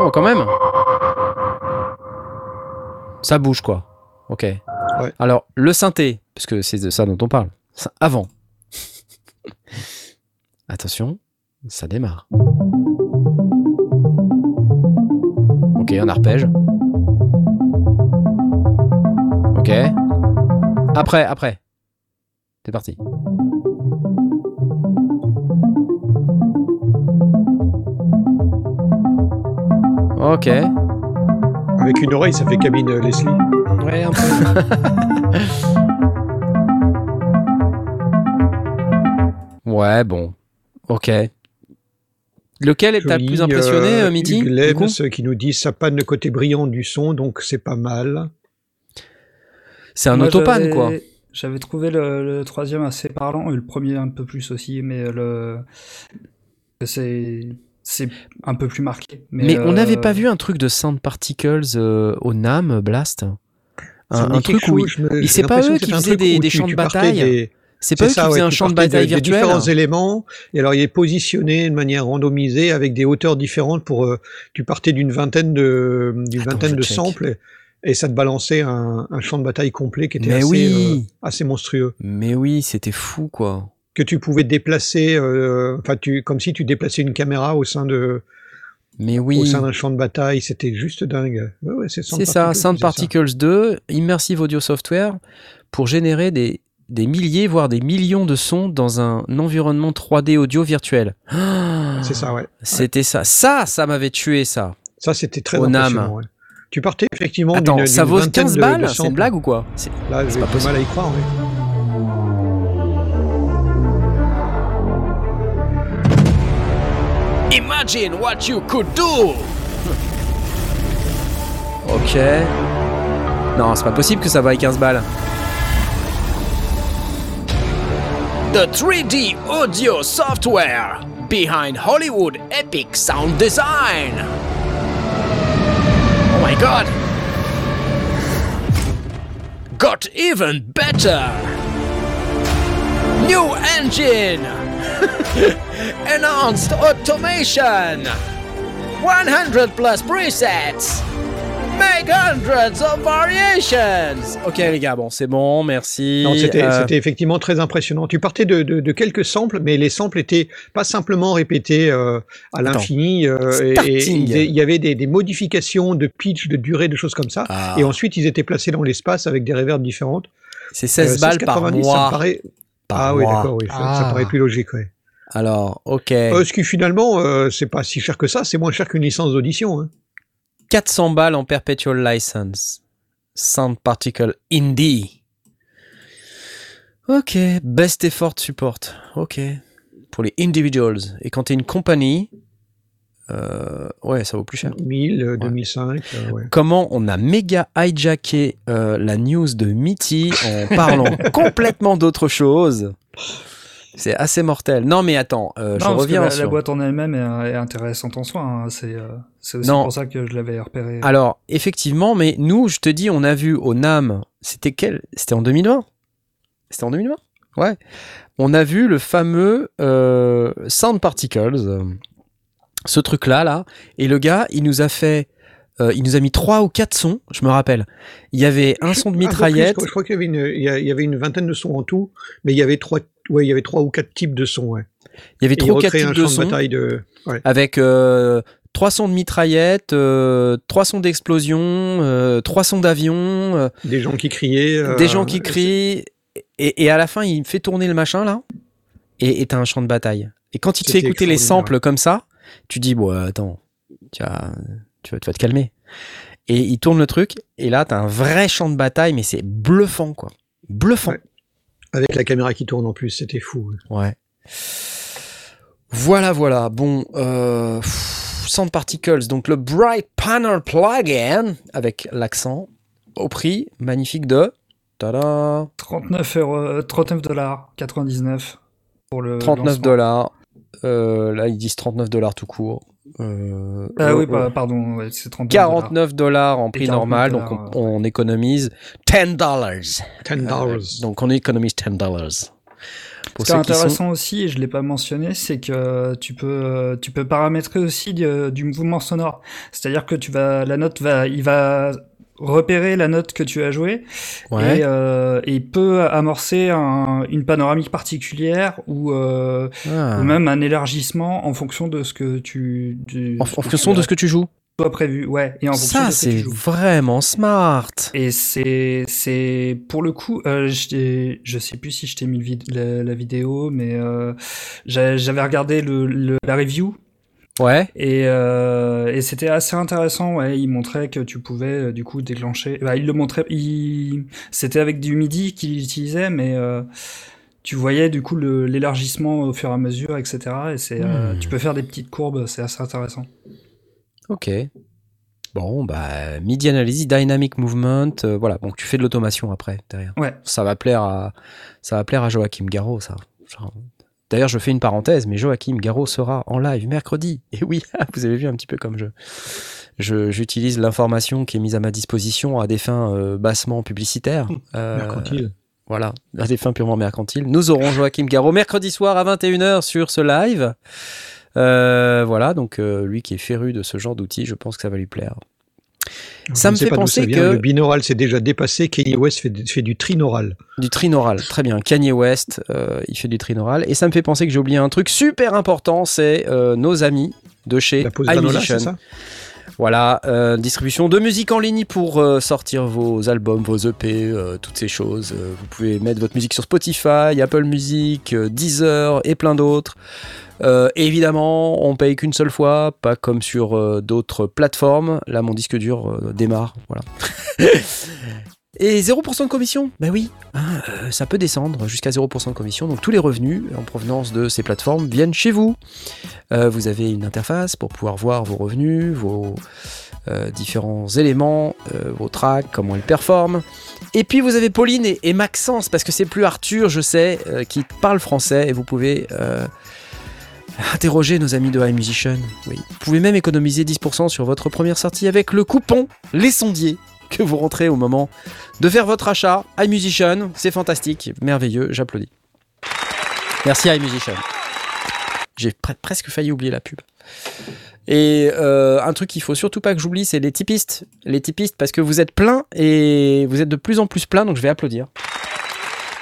Oh, quand même. Ça bouge quoi. Ok. Alors, le synthé, parce que c'est de ça dont on parle. Ça- Avant. Attention, ça démarre. Ok, un arpège. Ok. Après, après. C'est parti. Ok. Avec une oreille, ça fait cabine euh, Leslie. Ouais, un peu. Ouais, bon. Ok. Lequel t'a le plus impressionné, euh, euh, Lebs qui nous dit ça panne le côté brillant du son, donc c'est pas mal. C'est un autopan, quoi. J'avais trouvé le, le troisième assez parlant et le premier un peu plus aussi, mais le c'est c'est un peu plus marqué. Mais, Mais on euh, n'avait pas vu un truc de Sound Particles euh, au NAM Blast? Un, truc où je me- c'est pas eux qui faisaient des, champs de bataille? des- C'est pas eux qui ça, ouais, faisaient un champ de bataille de virtuel. différents éléments, et alors il est positionné de manière randomisée avec des hauteurs différentes pour. euh, tu partais d'une vingtaine de, d'une Attends, vingtaine de check. samples et, et ça te balançait un, un champ de bataille complet qui était Mais assez, oui. euh, assez monstrueux. Mais oui, c'était fou, quoi. Que tu pouvais déplacer, euh, enfin, tu, comme si tu déplaçais une caméra au sein de, Mais oui. au sein d'un champ de bataille, c'était juste dingue. Ouais, c'est Sound C'est ça, qui Sound ça. Particles 2, Immersive Audio Software, pour générer des, des milliers, voire des millions de sons dans un environnement 3D audio virtuel. C'est ça, ouais. C'était ça. Ça, ça m'avait tué, ça. Ça, c'était très impressionnant. ouais. Tu partais effectivement Attends, d'une ça vaut vingtaine 15 de- de balles? C'est une blague ou quoi? C'est- Là, j'ai pas du mal à y croire. ouais. Imagine what you could do Ok. Non, c'est pas possible que ça vaille 15 balles. The 3D audio software behind Hollywood epic sound design. Oh my god. Got even better. New engine. Enhanced automation. 100 plus presets. Make hundreds of variations. Ok les gars, bon c'est bon, merci. C'était Euh, c'était effectivement très impressionnant. Tu partais de, de- de quelques samples, mais les samples étaient pas simplement répétés euh, à l'infini. euh, et- il y avait des, des modifications de pitch, de durée, de choses comme ça. ah, Et ensuite, ils étaient placés dans l'espace avec des réverbes différentes. c'est 16 Euh, balles par 16,90, ça me mois. paraît- Par ah oui, d'accord, oui, ça, ça Ah. paraît plus logique. Ouais. Alors, ok. Euh, ce qui finalement, euh, c'est pas si cher que ça, c'est moins cher qu'une licence d'audition. Hein. 400 balles en perpetual license. Sound Particle Indie. Ok, best effort support. Ok. Pour les individuals. Et quand t'es une compagnie, euh, ouais, ça vaut plus cher. 1000, euh, 2005, euh, ouais. Comment on a méga hijacké euh, la news de Mitty en parlant complètement d'autre chose. C'est assez mortel. Non, mais attends, euh, je non, parce que reviens la, sur. la boîte en elle-même est, est intéressante en soi. hein. C'est euh, aussi Non. pour ça que je l'avais repéré. Alors, effectivement, mais nous, je te dis, on a vu au NAM, c'était quel? C'était en 2020 C'était en 2020 Ouais. On a vu le fameux euh, Sound Particles, ce truc-là, là. Et le gars, il nous a fait. Euh, il nous a mis trois ou quatre sons, je me rappelle. Il y avait un son de plus, mitraillette. je crois qu'il y avait une, il y a- il y avait une vingtaine de sons en tout, mais il y avait trois, ouais, il y avait trois ou quatre types de sons. Ouais. Il y avait trois ou quatre types de sons. de. Ouais. avec euh, trois sons de mitraillette, euh, trois sons d'explosion, euh, trois sons d'avion, euh, Des gens qui criaient. des gens qui crient, et, et à la fin il fait tourner le machin là, et t'as un champ de bataille. Et quand il te fait écouter les samples comme ça, tu dis bon attends, tu tu vas, tu vas te calmer. Et il tourne le truc, et là t'as un vrai champ de bataille, mais c'est bluffant quoi, bluffant. Ouais. Avec la caméra qui tourne en plus, c'était fou. Ouais. Voilà, voilà. Bon, euh, Sound Particles, donc le Bright Panel Plugin avec l'accent. au prix magnifique de. Tada 39 euros, 39 dollars 99 pour le 39 lancement. dollars. Euh, là, ils disent 39 dollars tout court. Euh, Ah oui, euh, pa- pardon, ouais, c'est 39 49 dollars en prix 49 normal, donc on, on économise 10 dollars. 10 Euh, dollars. donc on économise 10 dollars. Ce qui est qui sont- intéressant aussi, et je l'ai pas mentionné, c'est que tu peux tu peux paramétrer aussi du, du mouvement sonore. C'est-à-dire que tu vas la note va il va repérer la note que tu as jouée Ouais. et, euh, et peut amorcer un- une panoramique particulière ou, euh, Ah. ou même un élargissement en fonction de ce que tu du- En, fonction de ce que tu joues. toi prévu. Ouais, et en fonction Ça, de ce que tu c'est joues. vraiment smart. Et c'est, c'est pour le coup, euh, je je sais plus si je t'ai mis le vid- la, la vidéo, mais euh, j'a- j'avais regardé le, le- la review Ouais. et, euh, et c'était assez intéressant. Ouais, il montrait que tu pouvais euh, du coup déclencher. Bah, il le montrait. Il, c'était avec du MIDI qu'il utilisait, mais euh, tu voyais du coup l'élargissement au fur et à mesure, etc. Et c'est, Hmm. tu peux faire des petites courbes. C'est assez intéressant. Ok. Bon, bah, MIDI Analysis, Dynamic Movement, voilà. Donc tu fais de l'automation après, derrière. Ouais. Ça va plaire à, ça va plaire à Joachim Garraud, ça. Genre- D'ailleurs, je fais une parenthèse, mais Joachim Garraud sera en live mercredi. Et oui, vous avez vu un petit peu comme je, je j'utilise l'information qui est mise à ma disposition à des fins euh, bassement publicitaires. Euh, Mercantile. Voilà, à des fins purement mercantiles. Nous aurons Joachim Garraud mercredi soir à 21h sur ce live. Euh, voilà, donc euh, lui qui est féru de ce genre d'outils, je pense que ça va lui plaire. Ça Je me sais fait pas penser ça vient, que- Le binaural s'est déjà dépassé. Kanye West fait, fait du trinaural. Du trinaural, très bien. Kanye West, euh, il fait du trinaural. Et ça me fait penser que j'ai oublié un truc super important, c'est euh, nos amis de chez iMusician. c'est Voilà, euh, distribution de musique en ligne pour euh, sortir vos albums, vos EP, euh, toutes ces choses. Vous pouvez mettre votre musique sur Spotify, Apple Music, Deezer et plein d'autres. Euh, évidemment, on paye qu'une seule fois, pas comme sur euh, d'autres plateformes. Là, mon disque dur euh, démarre, voilà. Et 0% de commission? Ben oui, euh, ça peut descendre jusqu'à 0% de commission. Donc tous les revenus en provenance de ces plateformes viennent chez vous. Vous avez une interface pour pouvoir voir vos revenus, vos différents éléments, vos tracks, comment elles performent. Et puis vous avez Pauline et, et Maxence, parce que c'est plus Arthur, je sais, qui parle français, et vous pouvez interroger nos amis de iMusician. Oui. Vous pouvez même économiser 10% sur votre première sortie avec le coupon Les Sondiers que vous rentrez au moment de faire votre achat. iMusician, c'est fantastique, merveilleux, j'applaudis. Merci iMusician. J'ai pre- presque failli oublier la pub. Et euh, un truc qu'il faut surtout pas que j'oublie, c'est les typistes. Les typistes, parce que vous êtes plein et vous êtes de plus en plus plein, donc je vais applaudir.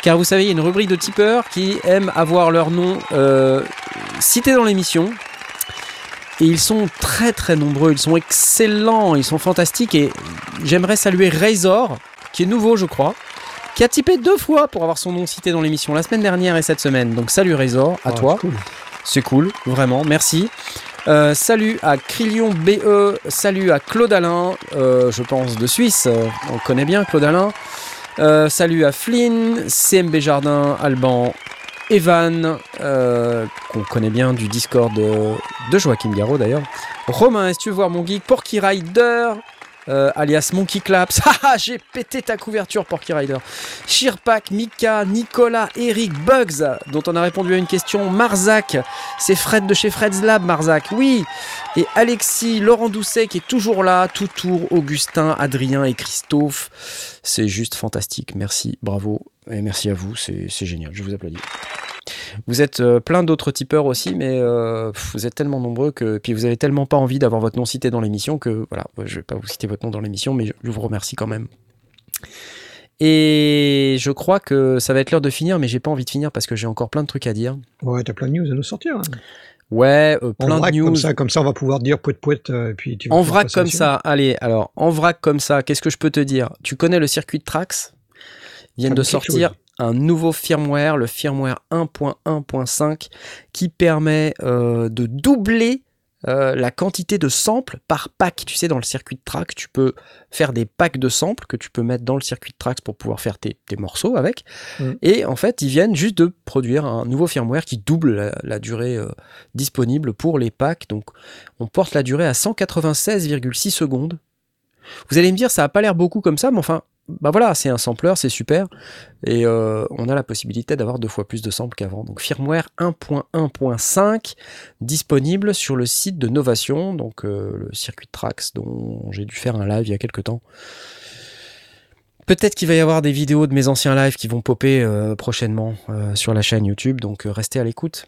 Car vous savez, il y a une rubrique de tipeurs qui aiment avoir leur nom euh, cité dans l'émission. Et ils sont très très nombreux, ils sont excellents, ils sont fantastiques. Et j'aimerais saluer Razor, qui est nouveau, je crois, qui a typé deux fois pour avoir son nom cité dans l'émission, la semaine dernière et cette semaine. Donc salut Razor, à Ah, toi. c'est cool. Vraiment, merci. Euh, salut à Crillion BE, salut à Claude Alain, euh, je pense de Suisse, on connaît bien Claude Alain. Euh, salut à Flynn, CMB Jardin, Alban, Evan, euh, qu'on connaît bien du Discord de, de Joachim Garraud d'ailleurs. Romain, est-ce que tu veux voir mon geek Porky Rider? Euh, alias Monkey Claps. J'ai pété ta couverture, Porky Rider. Shirpak, Mika, Nicolas, Eric, Bugs, dont on a répondu à une question. Marzac, c'est Fred de chez Fred's Lab, Marzac, oui. Et Alexis, Laurent Doucet qui est toujours là, tout tour, Augustin, Adrien et Christophe. C'est juste fantastique. Merci, bravo. Et merci à vous, c'est génial. Je vous applaudis. Vous êtes euh, plein d'autres tipeurs aussi, mais euh, vous êtes tellement nombreux que puis vous avez tellement pas envie d'avoir votre nom cité dans l'émission que voilà, je vais pas vous citer votre nom dans l'émission, mais je, vous remercie quand même. Et je crois que ça va être l'heure de finir, mais j'ai pas envie de finir parce que j'ai encore plein de trucs à dire. Ouais, t'as plein de news à nous sortir. hein. Ouais, euh, En plein de vrac, news. comme ça, comme ça, on va pouvoir dire poète poète. euh, puis tu En vrac comme ça, allez, alors, en vrac comme ça, qu'est-ce que je peux te dire? Tu connais le circuit de Trax? Ils viennent de sortir. Un nouveau firmware, le firmware 1.1.5, qui permet euh, de doubler euh, la quantité de samples par pack. Tu sais, dans le circuit de Trax, tu peux faire des packs de samples que tu peux mettre dans le circuit de Trax pour pouvoir faire tes, tes morceaux avec. Mm. Et en fait, ils viennent juste de produire un nouveau firmware qui double la, la durée euh, disponible pour les packs. Donc, on porte la durée à 196,6 secondes. Vous allez me dire, ça a pas l'air beaucoup comme ça, mais enfin, bah voilà, c'est un sampler, c'est super. Et euh, on a la possibilité d'avoir deux fois plus de samples qu'avant. Donc firmware 1.1.5 disponible sur le site de Novation, donc euh, le circuit Trax dont j'ai dû faire un live il y a quelques temps. Peut-être qu'il va y avoir des vidéos de mes anciens lives qui vont popper euh, prochainement sur la chaîne YouTube, donc restez à l'écoute.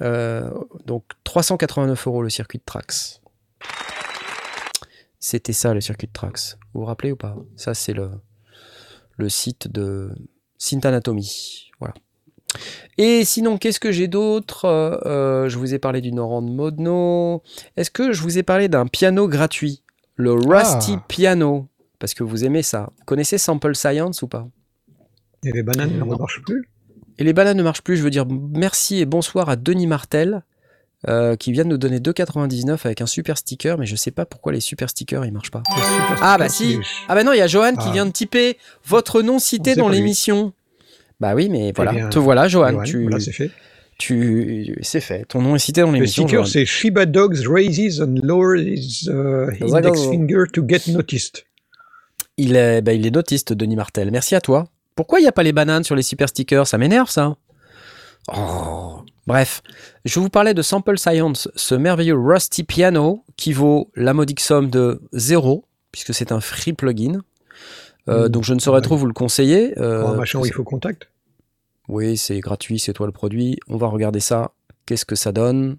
Donc 389 euros le circuit de Trax. C'était ça le circuit de Trax. Vous vous rappelez ou pas? Ça c'est le, le site de Synth Anatomy. Voilà. Et sinon, qu'est-ce que j'ai d'autre? Euh, Je vous ai parlé du Norand Modno. Est-ce que je vous ai parlé d'un piano gratuit? Le Rusty Ah. Piano. Parce que vous aimez ça. Vous connaissez Sample Science ou pas? Et les bananes ne marchent plus? Et les balades ne marchent plus. Je veux dire merci et bonsoir à Denis Martel. Euh, qui vient de nous donner 2,99 avec un super sticker, mais je sais pas pourquoi les super stickers ils marchent pas. Ah, bah si. Ah bah non, il y a Johan qui Ah. vient de typer votre nom cité dans l'émission. Bah oui, mais voilà. bien, Te voilà, Johan. Johan, tu, Voilà, c'est fait. tu, c'est fait. Ton nom est cité dans Le l'émission. sticker, Johan. c'est Shiba Dogs raises and lowers his uh, index finger to get noticed. Il est, bah, il est notiste, Denis Martel. Merci à toi. Pourquoi il n'y a pas les bananes sur les super stickers? Ça m'énerve, ça. Oh. Bref, je vous parlais de Sample Science, ce merveilleux Rusty Piano qui vaut la modique somme de 0, puisque c'est un free plugin. Euh, Mmh, donc je ne saurais ouais. trop vous le conseiller. euh, Pour un machin où il faut contact. Oui, c'est gratuit, c'est toi le produit. On va regarder ça. Qu'est-ce que ça donne?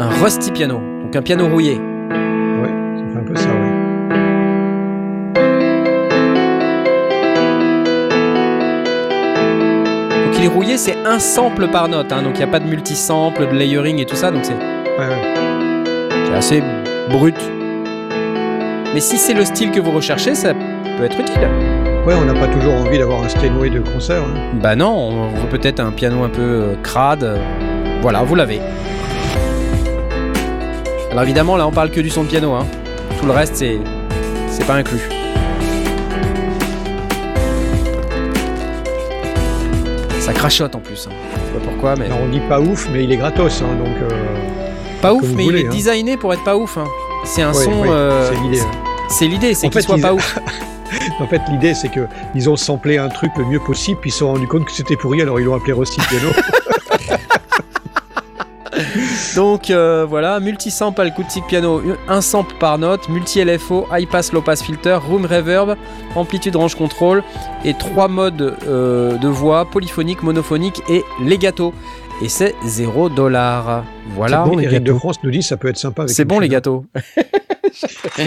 Un Rusty Piano, donc un piano rouillé. Il est rouillé, c'est un sample par note, hein, donc il n'y a pas de multisample, de layering et tout ça, donc c'est Ouais, ouais. c'est assez brut. Mais si c'est le style que vous recherchez, ça peut être utile. Ouais, on n'a pas toujours envie d'avoir un Steinway de concert. hein. Bah non, on veut peut-être un piano un peu euh, crade. euh, Voilà, vous l'avez. Alors évidemment, là on parle que du son de piano, hein. Tout le reste, c'est c'est pas inclus. Ça crachote en plus. hein. Je sais pas pourquoi, mais Alors on dit pas ouf, mais il est gratos, hein, donc euh, pas ouf, mais voulez, il est hein. designé pour être pas ouf. C'est un Ouais, son. ouais, euh, c'est l'idée. C'est l'idée, c'est qu'il fait, soit ils- pas ouf. en fait l'idée c'est que ils ont samplé un truc le mieux possible, puis ils se sont rendus compte que c'était pourri, alors ils l'ont appelé Rusty Piano. Donc euh, voilà, multi-sample acoustic piano, un sample par note, multi-LFO, high pass, low pass filter, room reverb, amplitude range control et trois modes euh, de voix, polyphonique, monophonique et legato. Et c'est 0 dollar. Voilà. bon, les Eric de. France nous dit ça peut être sympa C'est bon les gâteaux.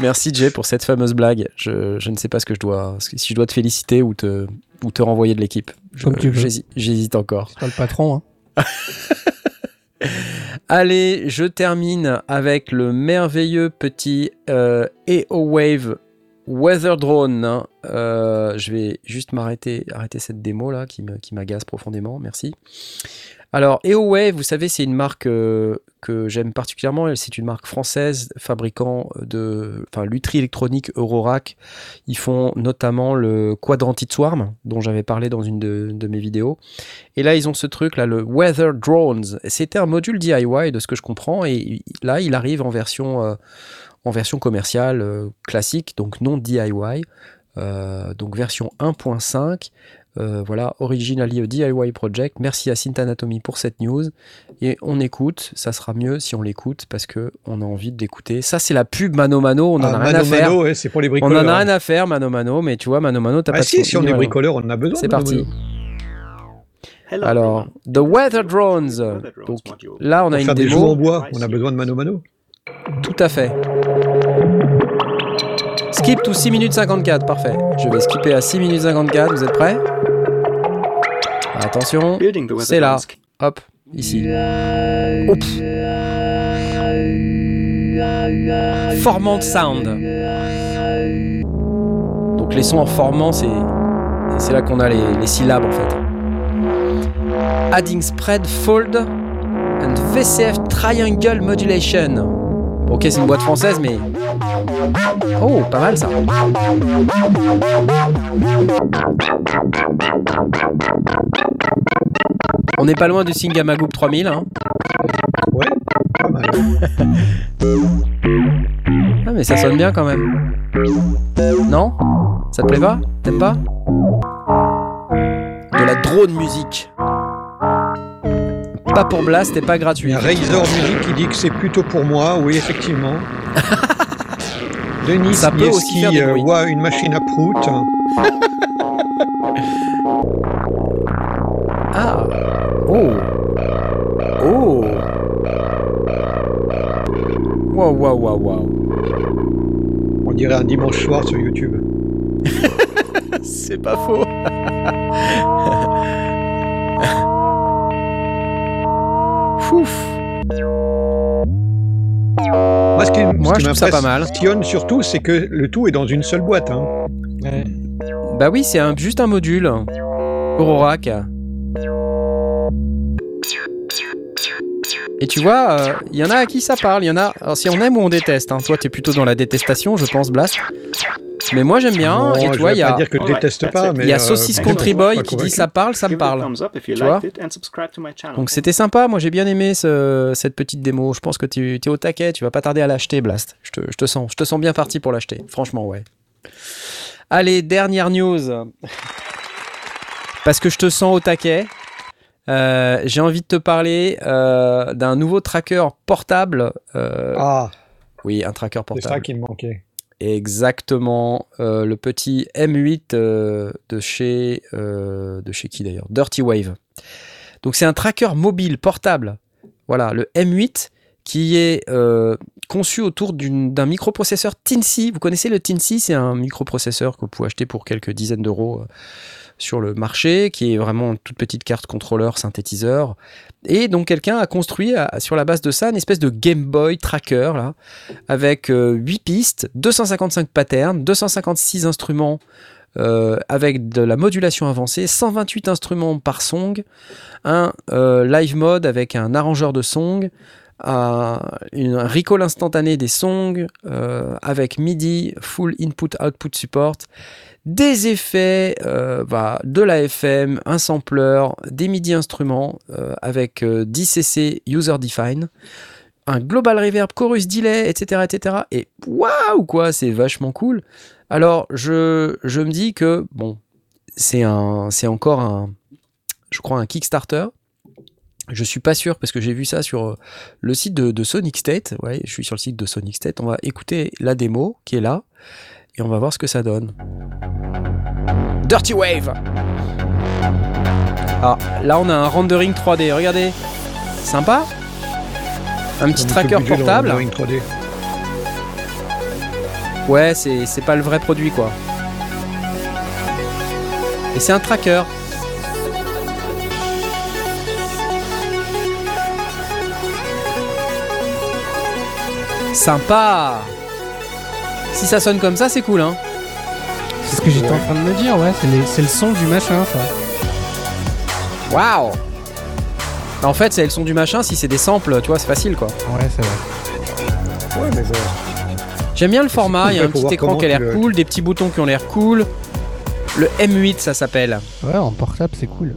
Merci Jay pour cette fameuse blague. Je, je ne sais pas ce que je dois, si je dois te féliciter ou te, ou te renvoyer de l'équipe. Je- Comme tu veux. j'hési- J'hésite encore. C'est pas le patron, hein. Allez, je termine avec le merveilleux petit euh, EOWave Weather Drone. hein. Euh, je vais juste m'arrêter arrêter cette démo là qui m'agace profondément. Merci. Alors, EOWave, vous savez, c'est une marque euh, que j'aime particulièrement. C'est une marque française, fabricant de enfin, électronique Eurorack. Ils font notamment le Quadrantid Swarm, dont j'avais parlé dans une de, mes vidéos. Et là, ils ont ce truc là, le Weather Drones. C'était un module DIY de ce que je comprends. Et là, il arrive en version, euh, en version commerciale euh, classique, donc non DIY. Donc version 1.5. Euh, voilà, originally a DIY project. Merci à Synth Anatomy pour cette news. Et on écoute, ça sera mieux si on l'écoute parce que on a envie d'écouter. Ça, c'est la pub Mano Mano, on en Ah, a rien Mano à faire. Mano, ouais, c'est pour les On bricoleurs. en a rien à faire, Mano Mano, mais tu vois, Mano Mano, t'as Ah pas si, de si on est bricoleur, on en a besoin. C'est parti. Mano. Hello, Alors. The Weather Drones. Weather Drones Donc là, on a Pour une faire des joues en démo. bois, on a besoin de Mano Mano. Tout à fait. Skip to 6 minutes 54, parfait. Je vais skipper à 6 minutes 54, vous êtes prêts? Attention, c'est là. hop, ici. Oups. Formant sound. Donc les sons en formant, c'est c'est là qu'on a les, les syllabes en fait. Adding spread, fold and VCF triangle modulation. Ok, c'est une boîte française, mais. Oh, pas mal ça. On n'est pas loin du Singamagoop 3000. Hein. Ouais, pas mal. Ah, mais ça sonne bien quand même. Non? Ça te plaît pas? T'aimes pas? De la drone musique. Pas pour Blast et pas gratuit. Razor Music qui dit que c'est plutôt pour moi, oui, effectivement. Denis Ça peut aussi euh, voit une machine à prout. Ah Oh Oh Wow, wow, wow, wow. On dirait un dimanche soir sur YouTube. C'est pas faux. Fouf. Moi, ce qui, Moi, ce qui je trouve ça pas mal. m'impressionne surtout, c'est que le tout est dans une seule boîte. hein. Bah oui, c'est un- juste un module. Eurorack. Et tu vois, il y en a à qui ça parle. Il y en a. Alors, si on aime ou on déteste. hein. Toi, t'es plutôt dans la détestation, je pense, Blast. Mais moi, j'aime bien. Bon, et je tu vois, il y pas a, dire que je déteste pas, mais il y a euh, Saucisse Country pas Boy qui dit ça parle, ça me parle. Tu vois. Donc c'était sympa, moi j'ai bien aimé ce- cette petite démo. Je pense que tu es au taquet, tu vas pas tarder à l'acheter, Blast. Je te, je te sens, je te sens bien parti pour l'acheter. Franchement, ouais. Allez, dernière news. Parce que je te sens au taquet. euh, j'ai envie de te parler euh, d'un nouveau tracker portable. euh, Ah, Oui, un tracker c'est ça portable. qui me manquait. Exactement, euh, le petit M8 euh, de chez euh, de chez qui d'ailleurs? Dirty Wave. Donc c'est un tracker mobile portable. Voilà, le M8 qui est conçu autour d'un microprocesseur Tinsy. Vous connaissez le Tinsy C'est un microprocesseur que vous pouvez acheter pour quelques dizaines d'euros sur le marché, qui est vraiment une toute petite carte contrôleur synthétiseur. Et donc quelqu'un a construit sur la base de ça une espèce de Game Boy tracker là, avec euh, 8 pistes, 255 patterns, 256 instruments euh, avec de la modulation avancée, 128 instruments par song, un euh, live mode avec un arrangeur de song, un, recall instantané des songs euh, avec MIDI, full input-output support, des effets, euh, de la FM, un sampler, des MIDI instruments euh, avec euh, 10 CC user define, un global reverb, chorus delay, etc. etc. Et waouh, quoi, c'est vachement cool. Alors, je, me dis que, bon, c'est encore un, je crois, un Kickstarter. Je suis pas sûr parce que j'ai vu ça sur euh, le site de, de Sonic State. Je suis sur le site de Sonic State. On va écouter la démo qui est là et on va voir ce que ça donne. Dirty Wave. Ah, là on a un rendering 3D. Regardez, sympa. Un petit tracker portable. rendering 3D. Ouais, c'est c'est pas le vrai produit quoi. Et c'est un tracker. Sympa Si ça sonne comme ça, c'est cool hein. C'est ce que j'étais en train de me dire, ouais. c'est les- C'est le son du machin, ça. Waouh En fait, c'est le son du machin, si c'est des samples, tu vois, c'est facile quoi. Ouais, c'est vrai. Ouais, mais. J'aime bien le format, il y a un petit écran qui a l'air cool, des petits boutons qui ont l'air cool. Le M8, ça s'appelle. Ouais, en portable, c'est cool.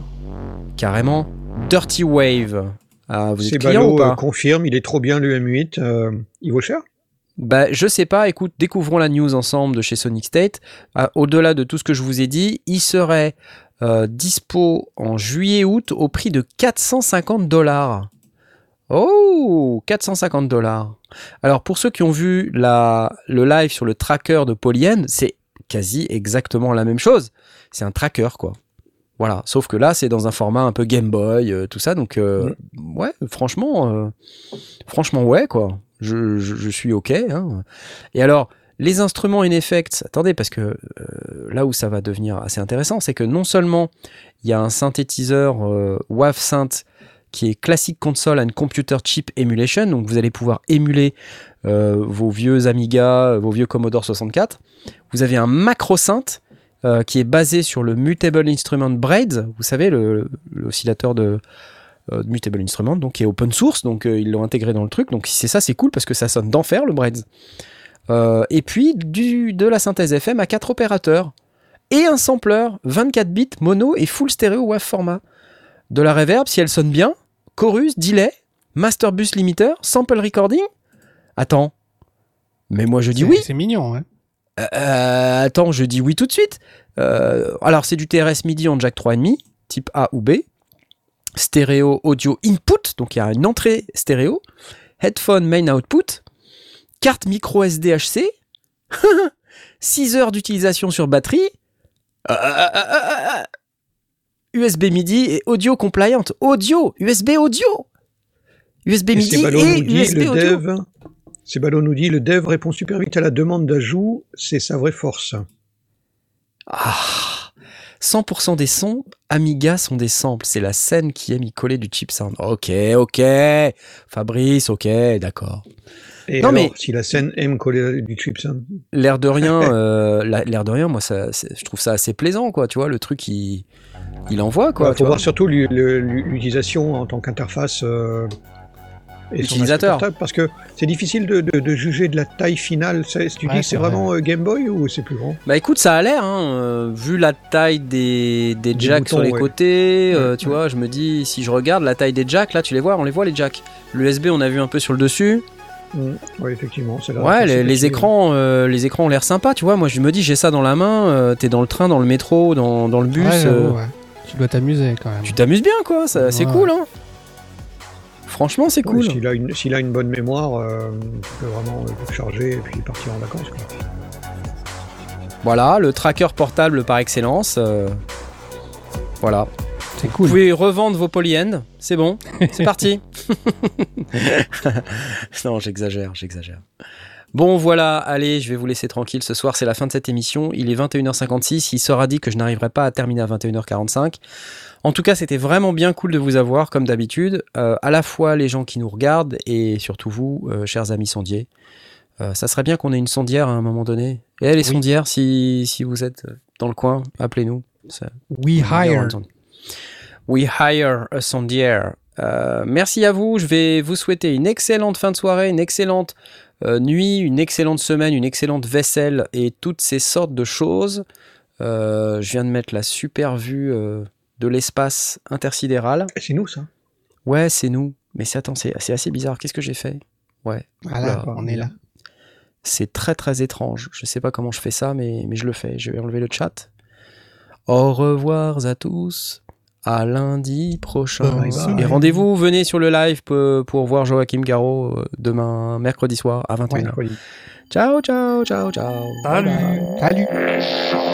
Carrément. Dirty Wave. Ah, vous êtes C'est client ou ballot, pas euh, confirme, il est trop bien le M8. euh, il vaut cher? Bah, je sais pas, écoute, découvrons la news ensemble de chez Sonic State. Ah, Au-delà de tout ce que je vous ai dit, il serait euh, dispo en juillet-août au prix de 450 dollars. Oh, 450 dollars. Alors, pour ceux qui ont vu la, le live sur le tracker de Polyenne, c'est quasi exactement la même chose. C'est un tracker, quoi. Voilà, sauf que là, c'est dans un format un peu Game Boy, euh, tout ça. Donc, euh, ouais, franchement, euh, franchement, ouais, quoi. Je, suis OK. hein. Et alors, les instruments in effect, attendez, parce que euh, là où ça va devenir assez intéressant, c'est que non seulement il y a un synthétiseur euh, WAV Synth qui est Classic Console and Computer Chip Emulation, donc vous allez pouvoir émuler euh, vos vieux Amiga, vos vieux Commodore 64. Vous avez un macro synth euh, qui est basé sur le Mutable Instrument Braids, vous savez, l'oscillateur de, de Mutable Instrument, donc qui est open source, donc euh, ils l'ont intégré dans le truc. Donc si c'est ça, c'est cool parce que ça sonne d'enfer le Braids. Euh, et puis du, de la synthèse FM à 4 opérateurs et un sampler 24 bits mono et full stéréo WAV format. De la reverb si elle sonne bien, chorus, delay, Master Bus Limiter, sample recording Attends. Mais moi je dis oui. C'est mignon, hein. Euh, attends, je dis oui tout de suite. Euh, alors, c'est du TRS MIDI en jack 3,5, type A ou B. Stéréo audio input, donc il y a une entrée stéréo. Headphone main output. Carte micro SDHC. 6 heures d'utilisation sur batterie. Euh, euh, euh, euh. USB MIDI et audio compliant. Audio, USB audio. USB Et MIDI et dit, USB le audio. dev, nous dit, le dev répond super vite à la demande d'ajout, c'est sa vraie force. Ah 100% des sons Amiga sont des samples. C'est la scène qui aime y coller du chip sound. Ok, ok. Fabrice, ok, d'accord. Et Non, alors, mais- si la scène aime coller du chips, hein, L'air de rien, euh, la- l'air de rien, moi, ça, je trouve ça assez plaisant, quoi. Tu vois, le truc, il, il envoie, quoi. il tu faut vois. voir surtout l'utilisation en tant qu'interface euh, et Utilisateur. parce que c'est difficile de, de- de juger de la taille finale. Tu Ouais, dis que c'est c'est vrai. vraiment euh, Game Boy ou c'est plus grand? Bah écoute, ça a l'air, hein, euh, vu la taille des, des Des jacks sur les ouais. côtés, euh, Ouais, tu ouais. vois, je me dis, si je regarde la taille des jacks, là, tu les vois, on les voit les jacks. L'USB, on a vu un peu sur le dessus. Oui, effectivement. c'est la- Ouais, les, les écrans, euh, les écrans ont l'air sympas, tu vois. Moi, je me dis, j'ai ça dans la main, euh, t'es dans le train, dans le métro, dans, dans le bus. Ouais, euh, ouais. Tu dois t'amuser quand même. Tu t'amuses bien, quoi. ça- C'est Ouais. cool, hein. Franchement, c'est cool. S'il a, une- s'il a une bonne mémoire, euh, tu peux vraiment le charger et puis partir en vacances. quoi. Voilà, le tracker portable par excellence. euh, Voilà. C'est Vous cool. pouvez revendre vos polyends. C'est bon. C'est parti. non, j'exagère, j'exagère. Bon, voilà, allez, je vais vous laisser tranquille ce soir. C'est la fin de cette émission. Il est 21h56. Il sera dit que je n'arriverai pas à terminer à 21h45. En tout cas, c'était vraiment bien cool de vous avoir, comme d'habitude. Euh, à la fois les gens qui nous regardent et surtout vous, euh, chers amis sondiers. Euh, ça serait bien qu'on ait une sondière à un moment donné. Et les sondières, si, si vous êtes dans le coin, appelez-nous. We hire. We hire a sondière. Merci à vous. Je vais vous souhaiter une excellente fin de soirée, une excellente nuit, une excellente semaine, une excellente vaisselle et toutes ces sortes de choses. Je viens de mettre la super vue de l'espace intersidéral. C'est nous, ça. Ouais, c'est nous. Mais c'est attends, c'est c'est assez bizarre. Qu'est-ce que j'ai fait? Ouais, Voilà, Oula, on est là. c'est très très étrange. Je sais pas comment je fais ça, mais, mais je le fais. Je vais enlever le chat. Au revoir à tous. À lundi prochain. Bye bye. Et rendez-vous, venez sur le live pour, pour voir Joachim Garraud euh, demain, mercredi soir à 21h. Mercredi. Ciao, ciao, ciao, ciao. Salut. Salut.